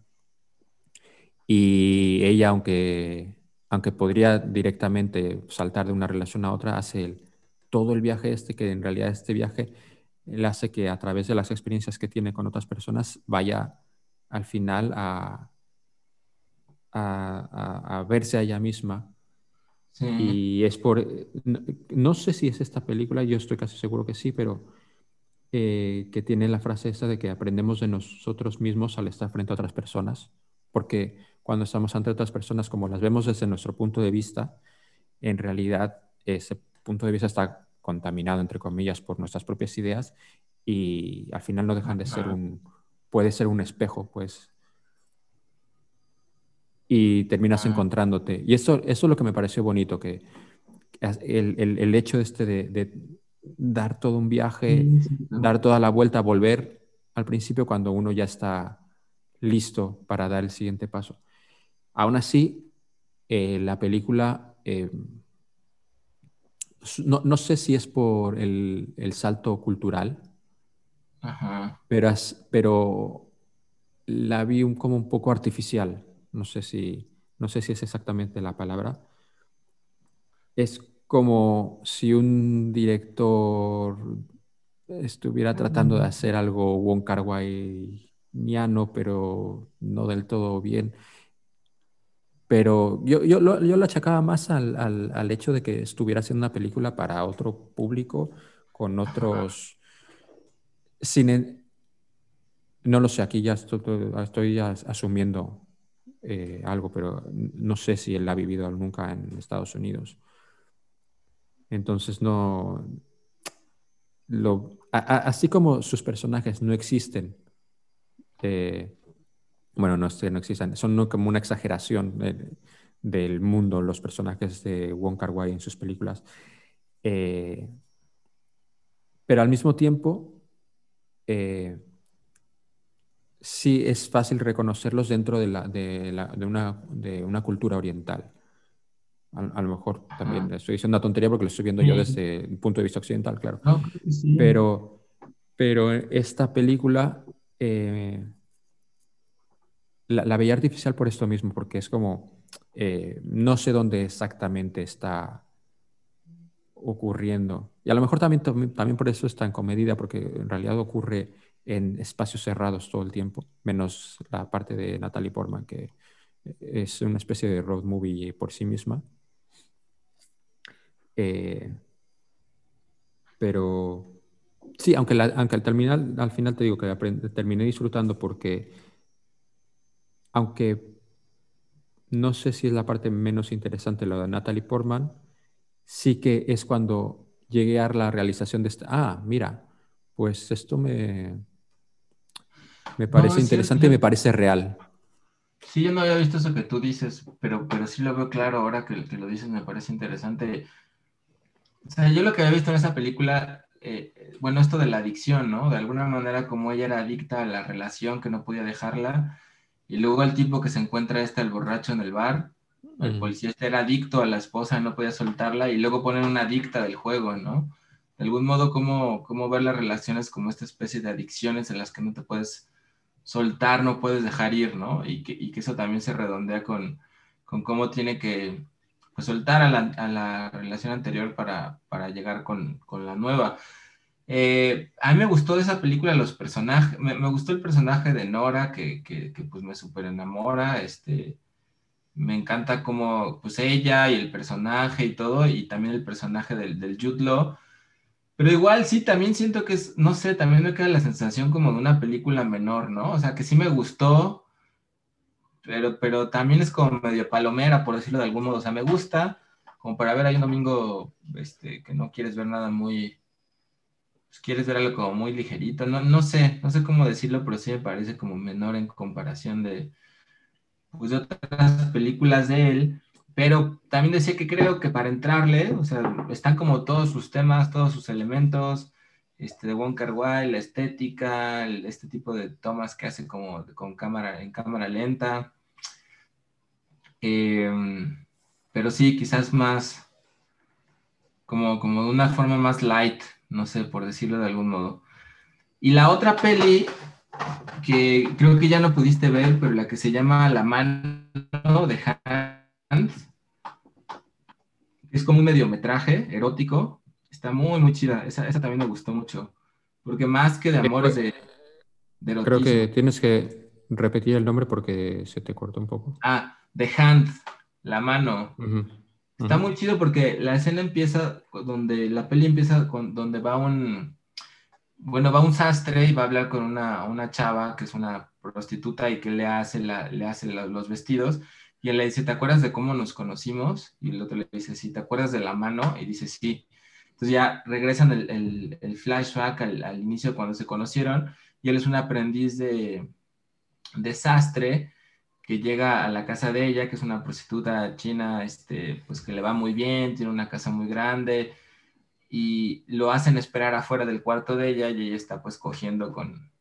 Y ella, aunque, aunque podría directamente saltar de una relación a otra, hace el, todo el viaje este, que en realidad este viaje él hace que a través de las experiencias que tiene con otras personas vaya al final a, a, verse a ella misma. Y es por, no, sé si es esta película, yo estoy casi seguro que sí, pero eh, que tiene la frase esta de que aprendemos de nosotros mismos al estar frente a otras personas, porque cuando estamos ante otras personas, como las vemos desde nuestro punto de vista, en realidad ese punto de vista está contaminado, entre comillas, por nuestras propias ideas y al final no dejan de ser un, puede ser un espejo, pues. Y terminas encontrándote. Y eso, eso es lo que me pareció bonito, que el, hecho este de, dar todo un viaje, dar toda la vuelta, volver al principio cuando uno ya está listo para dar el siguiente paso. Aún así, eh, la película eh, no, sé si es por el, salto cultural, Pero, pero la vi un, como un poco artificial. No sé, si, no sé si es exactamente la palabra. Es como si un director estuviera tratando de hacer algo Wong Kar pero no del todo bien. Pero yo, yo, yo lo achacaba más al, al, hecho de que estuviera haciendo una película para otro público, con otros... Cine... No lo sé, aquí ya estoy, asumiendo eh, algo, pero no sé si él ha vivido nunca en Estados Unidos. Entonces no... Así como sus personajes no existen, eh, bueno, no, no existen, son como una exageración del mundo, los personajes de Wong Kar Wai en sus películas. Eh, pero al mismo tiempo, sí es fácil reconocerlos dentro de, la, de, la, de, una, de una, cultura oriental. A, lo mejor también estoy diciendo una tontería porque lo estoy viendo yo desde el punto de vista occidental, claro. pero, pero esta película eh, la, veía artificial por esto mismo, porque es como, eh, no sé dónde exactamente está ocurriendo. Y a lo mejor también, también por eso está en comedida, porque en realidad ocurre en espacios cerrados todo el tiempo, menos la parte de Natalie Portman, que es una especie de road movie por sí misma. Eh, pero sí, aunque, aunque al, terminal, al final te digo que terminé disfrutando porque aunque no sé si es la parte menos interesante la de Natalie Portman, sí que es cuando llegué a la realización de esta, ah, mira, pues esto me, me parece interesante y me parece real. Sí, yo no había visto eso que tú dices, pero, pero sí lo veo claro ahora que, que lo dices, me parece interesante. O sea, yo lo que había visto en esa película, eh, bueno, esto de la adicción, ¿no? De alguna manera como ella era adicta a la relación, que no podía dejarla, y luego el tipo que se encuentra este, el borracho en el bar, el policía este era adicto a la esposa, no podía soltarla, y luego ponen una adicta del juego, ¿no? De algún modo, cómo, cómo ver las relaciones como esta especie de adicciones en las que no te puedes soltar, no puedes dejar ir, ¿no? Y que, y que eso también se redondea con, con cómo tiene que pues, soltar a la, relación anterior para, llegar con, la nueva. Eh, a mí me gustó de esa película los personajes, me, gustó el personaje de Nora, que, pues me super enamora, este, me encanta como pues ella y el personaje y todo, y también el personaje del, del Jude pero igual sí, también siento que es, no sé, también me queda la sensación como de una película menor, ¿no? O sea, que sí me gustó, pero, pero también es como medio palomera, por decirlo de algún modo. O sea, me gusta, como para ver ahí un domingo este, que no quieres ver nada muy, pues quieres ver algo como muy ligerito. No, no sé, no sé cómo decirlo, pero sí me parece como menor en comparación de, pues, de otras películas de él. Pero también decía que creo que para entrarle, o sea, están como todos sus temas, todos sus elementos, este, de Wong Kar Wai, la estética, este tipo de tomas que hace como con cámara, en cámara lenta. Em, pero sí, quizás más, como, como de una forma más light, no sé, por decirlo de algún modo. Y la otra peli, que creo que ya no pudiste ver, pero la que se llama La mano de Hans, es como un mediometraje erótico. Está muy, muy chida. Esa, también me gustó mucho. Porque más que de amores de, de Creo que tienes que repetir el nombre porque se te cortó un poco. Ah, The Hand, la mano. Está muy chido porque la escena empieza donde la peli empieza con donde va un bueno, va un sastre y va a hablar con una, una chava que es una prostituta y que le hace, la, le hace los vestidos y él le dice, ¿te acuerdas de cómo nos conocimos? Y el otro le dice, sí, ¿te acuerdas de la mano? Y dice, sí. Entonces ya regresan el, flashback al, inicio cuando se conocieron y él es un aprendiz de, desastre que llega a la casa de ella, que es una prostituta china, este, pues que le va muy bien, tiene una casa muy grande y lo hacen esperar afuera del cuarto de ella y ella está pues cogiendo con,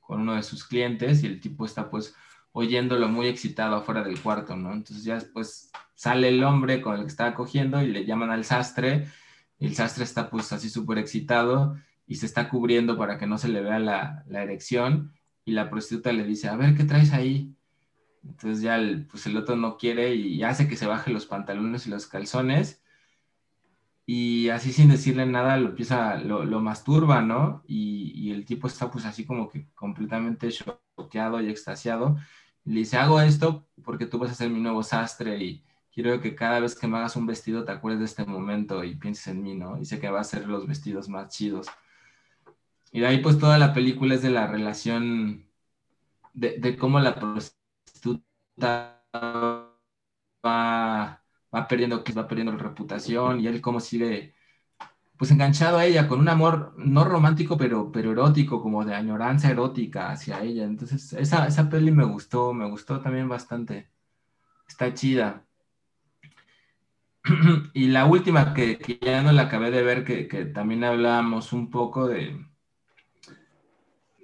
con uno de sus clientes y el tipo está pues oyéndolo muy excitado afuera del cuarto, ¿no? Entonces ya después sale el hombre con el que estaba cogiendo y le llaman al sastre, el sastre está pues así súper excitado y se está cubriendo para que no se le vea la, erección y la prostituta le dice, a ver, ¿qué traes ahí? Entonces ya el, pues el otro no quiere y hace que se baje los pantalones y los calzones y así sin decirle nada lo empieza, lo, lo masturba, ¿no? Y, y, el tipo está pues así como que completamente choqueado y extasiado le dice, hago esto porque tú vas a ser mi nuevo sastre y quiero que cada vez que me hagas un vestido te acuerdes de este momento y pienses en mí, ¿no? Y sé que va a ser los vestidos más chidos. Y de ahí pues toda la película es de la relación, de, de cómo la prostituta va, va perdiendo, va perdiendo reputación y él cómo sigue pues enganchado a ella, con un amor no romántico, pero, pero erótico, como de añoranza erótica hacia ella. Entonces, esa, esa peli me gustó, me gustó también bastante. Está chida. y la última que, ya no la acabé de ver, que, también hablábamos un poco de,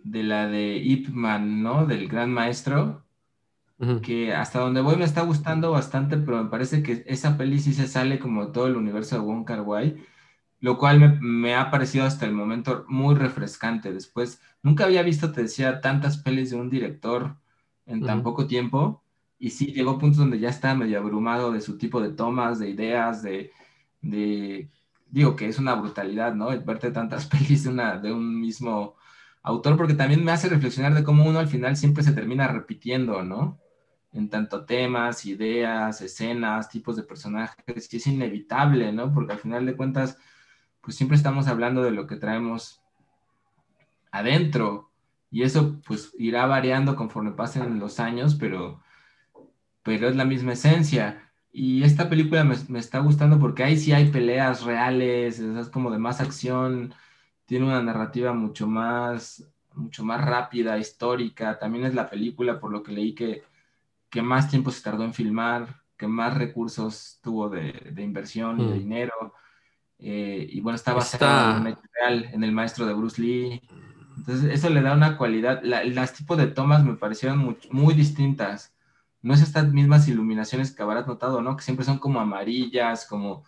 de la de Ip Man, ¿no? Del gran maestro, que hasta donde voy me está gustando bastante, pero me parece que esa peli sí se sale como todo el universo de Wong Kar Wai lo cual me, ha parecido hasta el momento muy refrescante. Después, nunca había visto, te decía, tantas pelis de un director en tan poco tiempo. Y sí, llegó a puntos donde ya estaba medio abrumado de su tipo de tomas, de ideas, de, digo que es una brutalidad, ¿no? El verte tantas pelis de, una, de un mismo autor, porque también me hace reflexionar de cómo uno al final siempre se termina repitiendo, ¿no? En tanto temas, ideas, escenas, tipos de personajes, y es inevitable, ¿no? Porque al final de cuentas pues siempre estamos hablando de lo que traemos adentro y eso pues irá variando conforme pasen los años, pero, pero es la misma esencia. Y esta película me, está gustando porque ahí sí hay peleas reales, es como de más acción, tiene una narrativa mucho más, mucho más rápida, histórica. También es la película, por lo que leí, que, que más tiempo se tardó en filmar, que más recursos tuvo de, inversión y de mm. dinero. Eh, y bueno, está basado en, real, en el maestro de Bruce Lee. Entonces, eso le da una cualidad. las tipos de tomas me parecieron muy, distintas. No es estas mismas iluminaciones que habrás notado, ¿no? Que siempre son como amarillas, como,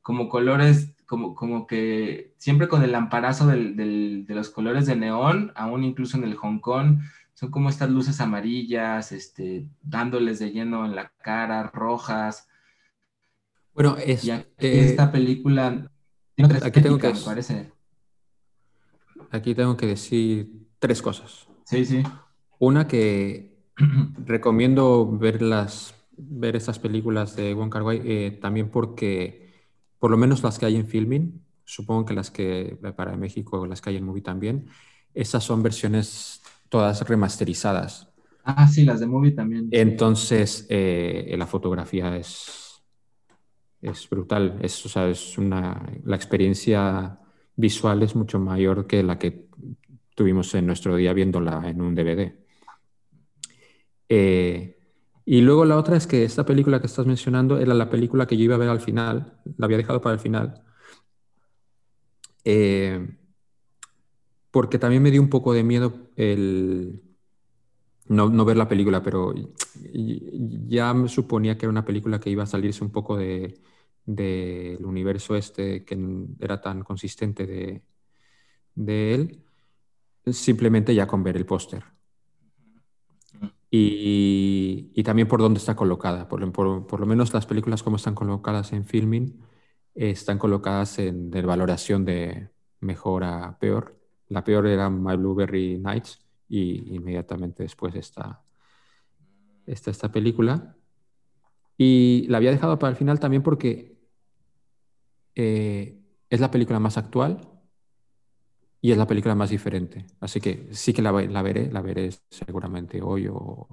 como colores, como, como que siempre con el amparazo del, de los colores de neón, aún incluso en el Hong Kong, son como estas luces amarillas, este, dándoles de lleno en la cara, rojas. Bueno, es, y esta película aquí tengo que, me parece. Aquí tengo que decir tres cosas. Sí, sí. Una que recomiendo ver las ver estas películas de Wong Kar Wai eh, también porque por lo menos las que hay en filming, supongo que las que para México las que hay en movie también, esas son versiones todas remasterizadas. Ah, sí, las de movie también. Entonces eh, la fotografía es es brutal, es, o sea, es una la experiencia visual es mucho mayor que la que tuvimos en nuestro día viéndola en un DVD. Eh, y luego la otra es que esta película que estás mencionando era la película que yo iba a ver al final, la había dejado para el final, eh, porque también me dio un poco de miedo el no, ver la película, pero ya suponía que era una película que iba a salirse un poco del universo este que era tan consistente de, de él, simplemente ya con ver el póster. Y, también por dónde está colocada. Por, lo menos las películas como están colocadas en filming, están colocadas en de valoración de mejor a peor. La peor era My Blueberry Nights y inmediatamente después está, está esta película. Y la había dejado para el final también porque eh, es la película más actual y es la película más diferente. Así que sí que la, la veré, la veré seguramente hoy o,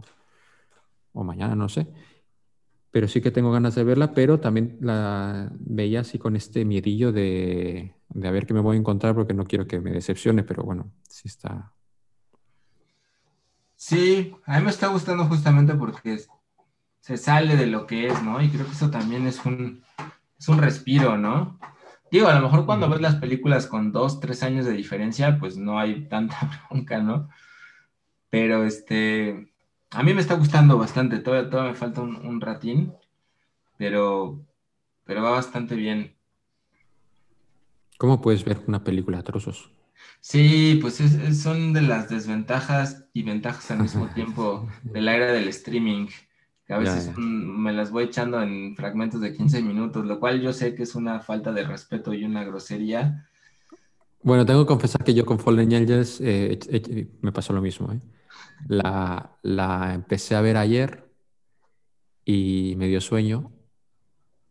o, mañana, no sé. Pero sí que tengo ganas de verla, pero también la veía así con este miedillo de, de a ver qué me voy a encontrar porque no quiero que me decepcione, pero bueno, sí está. Sí, a mí me está gustando justamente porque se sale de lo que es, ¿no? Y creo que eso también es un, es un respiro, ¿no? Digo, a lo mejor cuando ves las películas con dos, tres años de diferencia, pues no hay tanta bronca, ¿no? Pero este, a mí me está gustando bastante, todavía, me falta un, ratín, pero, pero va bastante bien. ¿Cómo puedes ver una película a trozos? Sí, pues son de las desventajas y ventajas al mismo tiempo de la era del streaming que a veces me las voy echando en fragmentos de 15 minutos, lo cual yo sé que es una falta de respeto y una grosería. Bueno, tengo que confesar que yo con Fallen Angels eh, me pasó lo mismo. ¿eh? La, la, empecé a ver ayer y me dio sueño.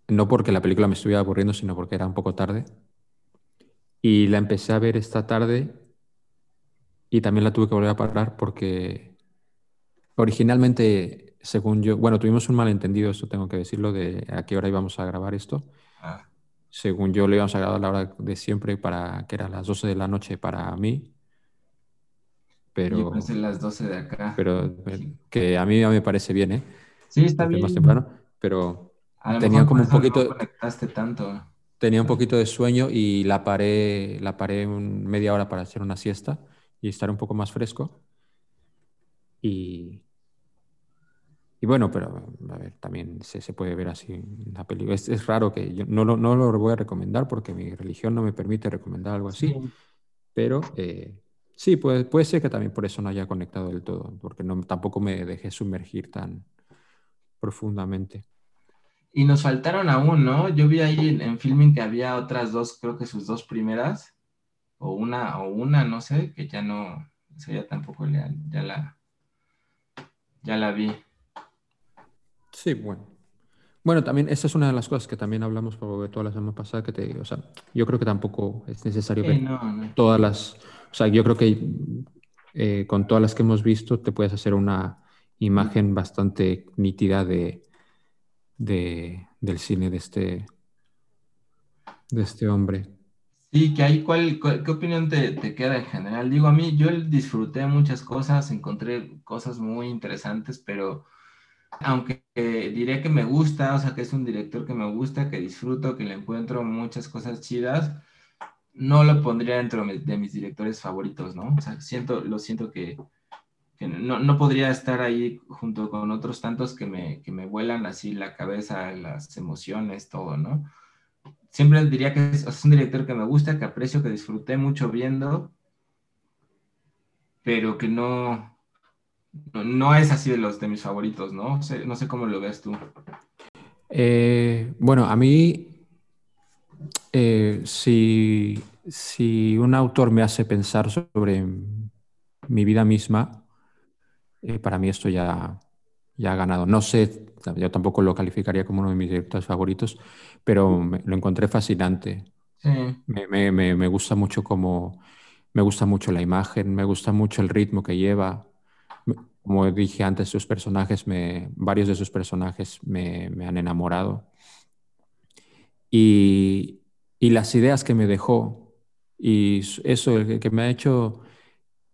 No porque la película me estuviera aburriendo, sino porque era un poco tarde. Y la empecé a ver esta tarde y también la tuve que volver a parar porque originalmente según yo, bueno, tuvimos un malentendido, esto tengo que decirlo, de a qué hora íbamos a grabar esto. Ah. Según yo, lo íbamos a grabar a la hora de siempre, para que era las 12 de la noche para mí. Pero, yo las 12 de acá. Pero que a mí me parece bien, ¿eh? Sí, está bien. Más temprano, pero tenía como un poquito... conectaste tanto. Tenía un poquito de sueño y la paré, la paré media hora para hacer una siesta y estar un poco más fresco. Y, y bueno, pero a ver, también se, se puede ver así la película. Es, es, raro que yo no, no, lo voy a recomendar porque mi religión no me permite recomendar algo así. Pero eh, sí, puede, puede ser que también por eso no haya conectado del todo, porque no, tampoco me dejé sumergir tan profundamente. Y nos faltaron aún, ¿no? Yo vi ahí en, en filming que había otras dos, creo que sus dos primeras, o una, o una, no sé, que ya no, esa ya tampoco ya la, ya la vi. Sí, bueno. Bueno, también esa es una de las cosas que también hablamos por toda la semana pasada, que te o sea, yo creo que tampoco es necesario ver todas las, o sea, yo creo que eh, con todas las que hemos visto te puedes hacer una imagen bastante nítida de, del cine de este, de este hombre. Sí, que ahí, ¿cuál, ¿qué opinión te, te, queda en general? Digo, a mí yo disfruté muchas cosas, encontré cosas muy interesantes, pero aunque diré que me gusta, o sea, que es un director que me gusta, que disfruto, que le encuentro muchas cosas chidas, no lo pondría dentro de mis directores favoritos, ¿no? O sea, siento, lo siento que, no, podría estar ahí junto con otros tantos que me, que me vuelan así la cabeza, las emociones, todo, ¿no? Siempre diría que es un director que me gusta, que aprecio, que disfruté mucho viendo, pero que no, no, es así de los de mis favoritos, ¿no? no sé cómo lo ves tú. Eh, bueno, a mí, eh, si, si, un autor me hace pensar sobre mi vida misma, eh, para mí esto ya, ya ha ganado. No sé, yo tampoco lo calificaría como uno de mis directores favoritos, pero lo encontré fascinante. Me, gusta mucho como, me gusta mucho la imagen, me gusta mucho el ritmo que lleva. Como dije antes, sus personajes, me, varios de sus personajes me, han enamorado. Y, las ideas que me dejó, y eso, que me ha hecho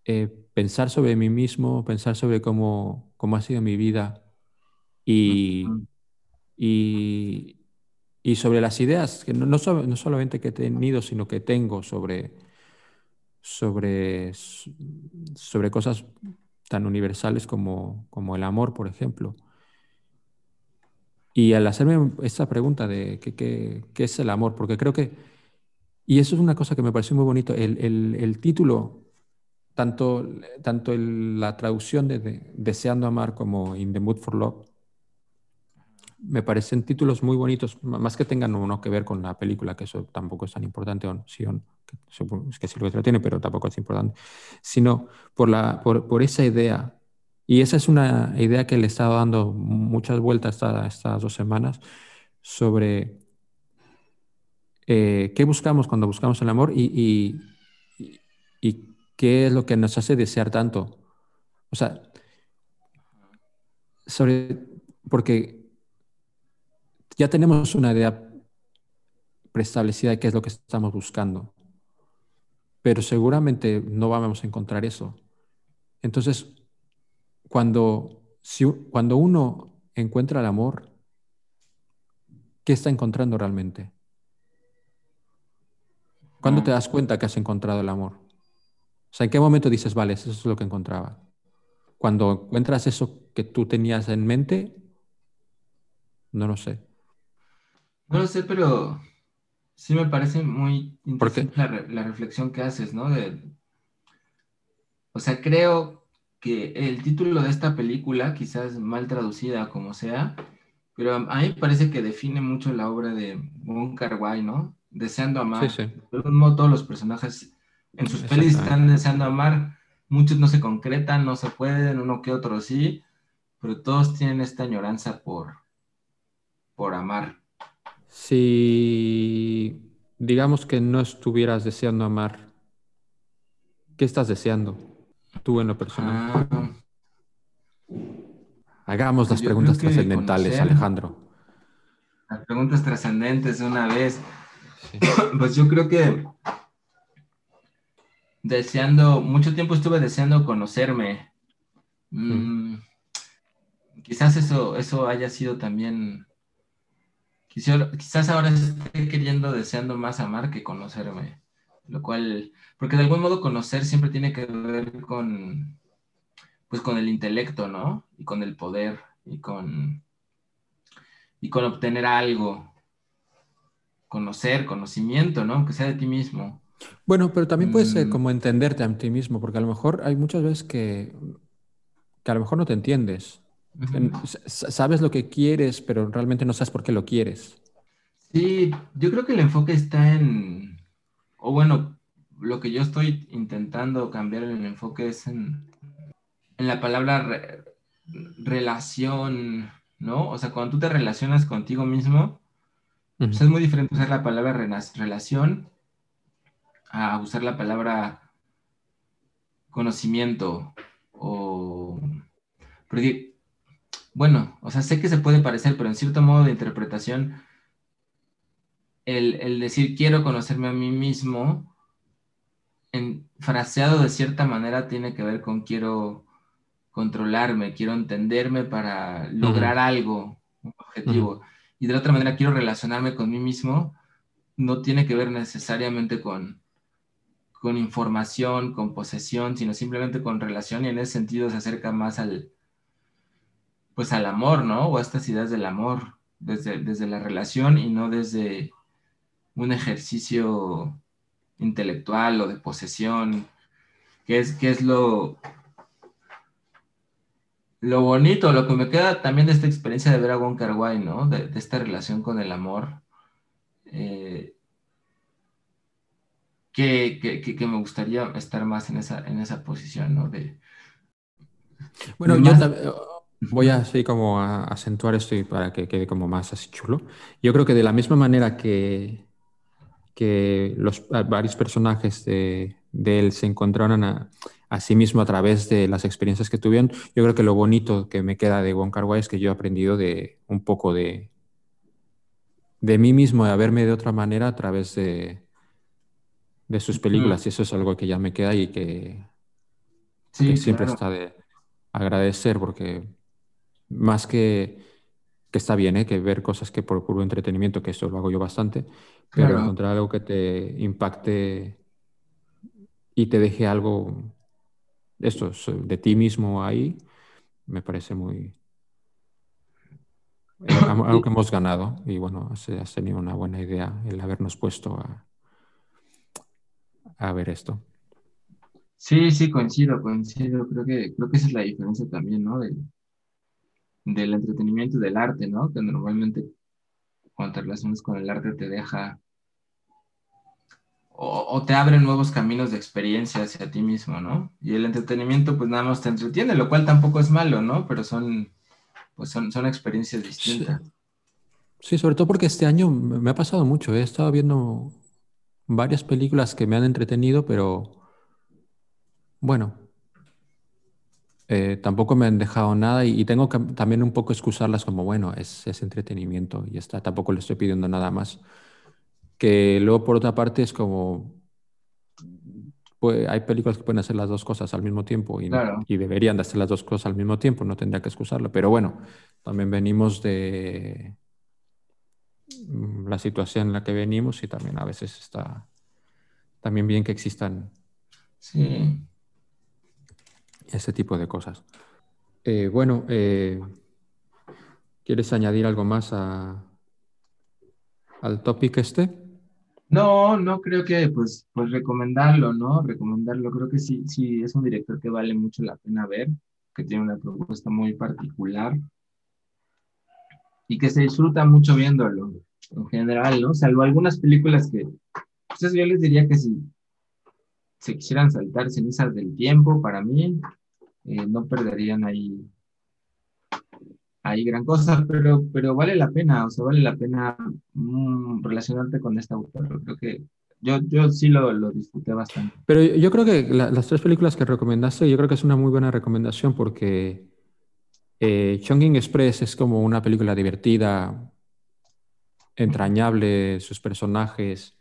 eh, pensar sobre mí mismo, pensar sobre cómo, cómo ha sido mi vida y, y, sobre las ideas, que no, no, solamente que he tenido, sino que tengo sobre, sobre, sobre cosas tan universales como, como el amor, por ejemplo. Y al hacerme esta pregunta de qué, qué, es el amor, porque creo que, y eso es una cosa que me pareció muy bonito, el, el, el título, tanto, tanto la traducción de, Deseando Amar como In the Mood for Love, me parecen títulos muy bonitos, más que tengan uno que ver con la película, que eso tampoco es tan importante, o sí, que tiene, pero tampoco es importante, sino por, la, por, esa idea. Y esa es una idea que le he estado dando muchas vueltas estas dos semanas sobre eh, qué buscamos cuando buscamos el amor y qué es lo que nos hace desear tanto. O sea, sobre, porque ya tenemos una idea preestablecida de qué es lo que estamos buscando, pero seguramente no vamos a encontrar eso. Entonces, cuando, si, cuando uno encuentra el amor, ¿qué está encontrando realmente? ¿Cuándo te das cuenta que has encontrado el amor? O sea, ¿en qué momento dices, vale, eso es lo que encontraba? Cuando encuentras eso que tú tenías en mente, no lo sé. No lo sé, pero sí me parece muy interesante la, reflexión que haces, ¿no? o sea, creo que el título de esta película, quizás mal traducida como sea, pero a mí me parece que define mucho la obra de Wong Kar Wai, ¿no? Deseando amar. Sí, sí. De algún modo todos los personajes en sus pelis están deseando amar, muchos no se concretan, no se pueden, uno que otro sí, pero todos tienen esta añoranza por, por amar. Si digamos que no estuvieras deseando amar, ¿qué estás deseando tú en lo personal? Ah. Hagamos las preguntas trascendentales, Alejandro. Las preguntas trascendentes de una vez. Pues yo creo que deseando, mucho tiempo estuve deseando conocerme. Mm, quizás eso, eso haya sido también Quizás ahora esté queriendo, deseando más amar que conocerme. Lo cual, porque de algún modo conocer siempre tiene que ver con, pues con el intelecto, ¿no? Y con el poder y con, y con obtener algo. Conocer, conocimiento, ¿no? Aunque sea de ti mismo. Bueno, pero también puede ser mm. como entenderte a ti mismo, porque a lo mejor hay muchas veces que, que a lo mejor no te entiendes. Sabes lo que quieres, pero realmente no sabes por qué lo quieres. Sí, yo creo que el enfoque está en, o bueno, lo que yo estoy intentando cambiar el enfoque es en, la palabra relación, ¿no? O sea, cuando tú te relacionas contigo mismo, pues es muy diferente usar la palabra relación a usar la palabra conocimiento o... Porque bueno, o sea, sé que se puede parecer, pero en cierto modo de interpretación, el, decir quiero conocerme a mí mismo, en, fraseado de cierta manera, tiene que ver con quiero controlarme, quiero entenderme para lograr algo, un objetivo. Y de otra manera, quiero relacionarme con mí mismo, no tiene que ver necesariamente con, con información, con posesión, sino simplemente con relación y en ese sentido se acerca más al, pues al amor, ¿no? O a estas ideas del amor, desde, desde la relación y no desde un ejercicio intelectual o de posesión, que es, que es lo, lo bonito, lo que me queda también de esta experiencia de ver a Wong ¿no? De, esta relación con el amor. Eh, que, me gustaría estar más en esa, en esa posición, ¿no? De, bueno, yo voy a así como a acentuar esto y para que quede como más así chulo. Yo creo que de la misma manera que, que los varios personajes de, de él se encontraron a, a, sí mismo a través de las experiencias que tuvieron, yo creo que lo bonito que me queda de Wong Kar Wai es que yo he aprendido de un poco de, de mí mismo, de verme de otra manera a través de, de sus películas. Y eso es algo que ya me queda y que, siempre está de agradecer, porque más que, que está bien, ¿eh? que ver cosas que por puro entretenimiento, que eso lo hago yo bastante, pero encontrar algo que te impacte y te deje algo, esto, de ti mismo ahí, me parece muy... algo que hemos ganado y bueno, has tenido una buena idea el habernos puesto a, a ver esto. Sí, sí, coincido, coincido. Creo que, creo que esa es la diferencia también, ¿no? del entretenimiento y del arte, ¿no? Que normalmente cuando te relacionas con el arte te deja o, te abre nuevos caminos de experiencia hacia ti mismo, ¿no? Y el entretenimiento pues nada más te entretiene, lo cual tampoco es malo, ¿no? Pero son, pues son, son experiencias distintas. Sí. sobre todo porque este año me ha pasado mucho, he estado viendo varias películas que me han entretenido, pero bueno, eh, tampoco me han dejado nada y, tengo que también un poco excusarlas como, bueno, es, entretenimiento y está, tampoco le estoy pidiendo nada más. Que luego, por otra parte, es como, pues, hay películas que pueden hacer las dos cosas al mismo tiempo y, y deberían de hacer las dos cosas al mismo tiempo, no tendría que excusarlo. Pero bueno, también venimos de, la situación en la que venimos y también a veces está también bien que existan sí. ese tipo de cosas. Eh, bueno, eh, ¿quieres añadir algo más a, al topic este? No, no creo que pues, pues recomendarlo, ¿no? Recomendarlo, creo que sí, sí, es un director que vale mucho la pena ver, que tiene una propuesta muy particular y que se disfruta mucho viéndolo en general, ¿no? Salvo algunas películas que, pues yo les diría que si se quisieran saltar cenizas del tiempo, para mí, eh, no perderían ahí, ahí gran cosa, pero, pero vale la pena, o sea, vale la pena mm, relacionarte con esta autor. Creo que yo, yo sí lo, lo, disfruté bastante. Pero yo creo que las tres películas que recomendaste, yo creo que es una muy buena recomendación porque eh, Chongqing Express es como una película divertida, entrañable, sus personajes,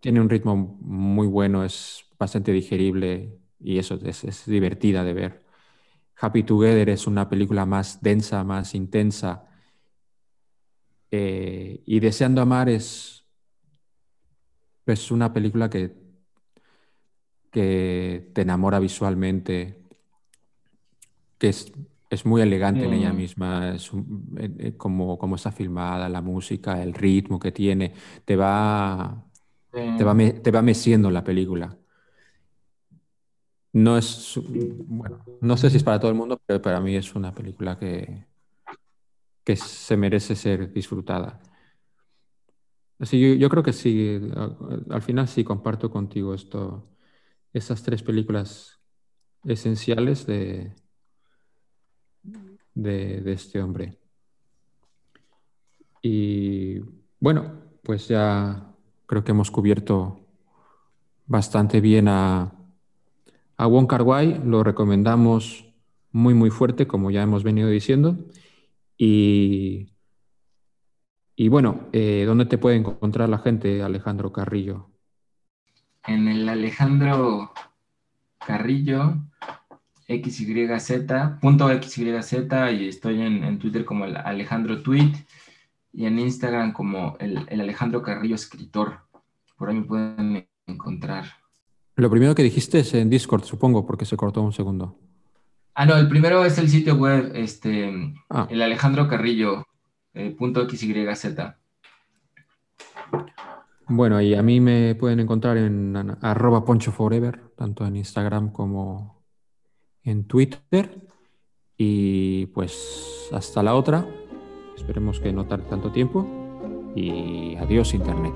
tiene un ritmo muy bueno, es bastante digerible y eso es, divertida de ver. Happy Together es una película más densa, más intensa. Eh, y Deseando Amar es, es una película que, que te enamora visualmente, que es es muy elegante en ella mm. misma, es eh, eh, como, como está filmada, la música, el ritmo que tiene, te va, te va, te va meciendo la película. No es, bueno, no sé si es para todo el mundo, pero para mí es una película que, que se merece ser disfrutada. Así, yo, yo creo que sí, al, final sí comparto contigo esto, esas tres películas esenciales de, de, este hombre. Y bueno, pues ya creo que hemos cubierto bastante bien a, a Wong lo recomendamos muy muy fuerte, como ya hemos venido diciendo. Y, y bueno, eh, ¿dónde te puede encontrar la gente, Alejandro Carrillo? En el Alejandro Carrillo XYZ, punto XYZ, y estoy en, Twitter como el Alejandro Tweet y en Instagram como el, Alejandro Carrillo Escritor. Por ahí me pueden encontrar. Lo primero que dijiste es en Discord, supongo, porque se cortó un segundo. Ah, no, el primero es el sitio web, este, ah. el Alejandro Carrillo, eh, punto XYZ. Bueno, y a mí me pueden encontrar en poncho forever, tanto en Instagram como en Twitter. Y pues hasta la otra. Esperemos que no tarde tanto tiempo. Y adiós Internet.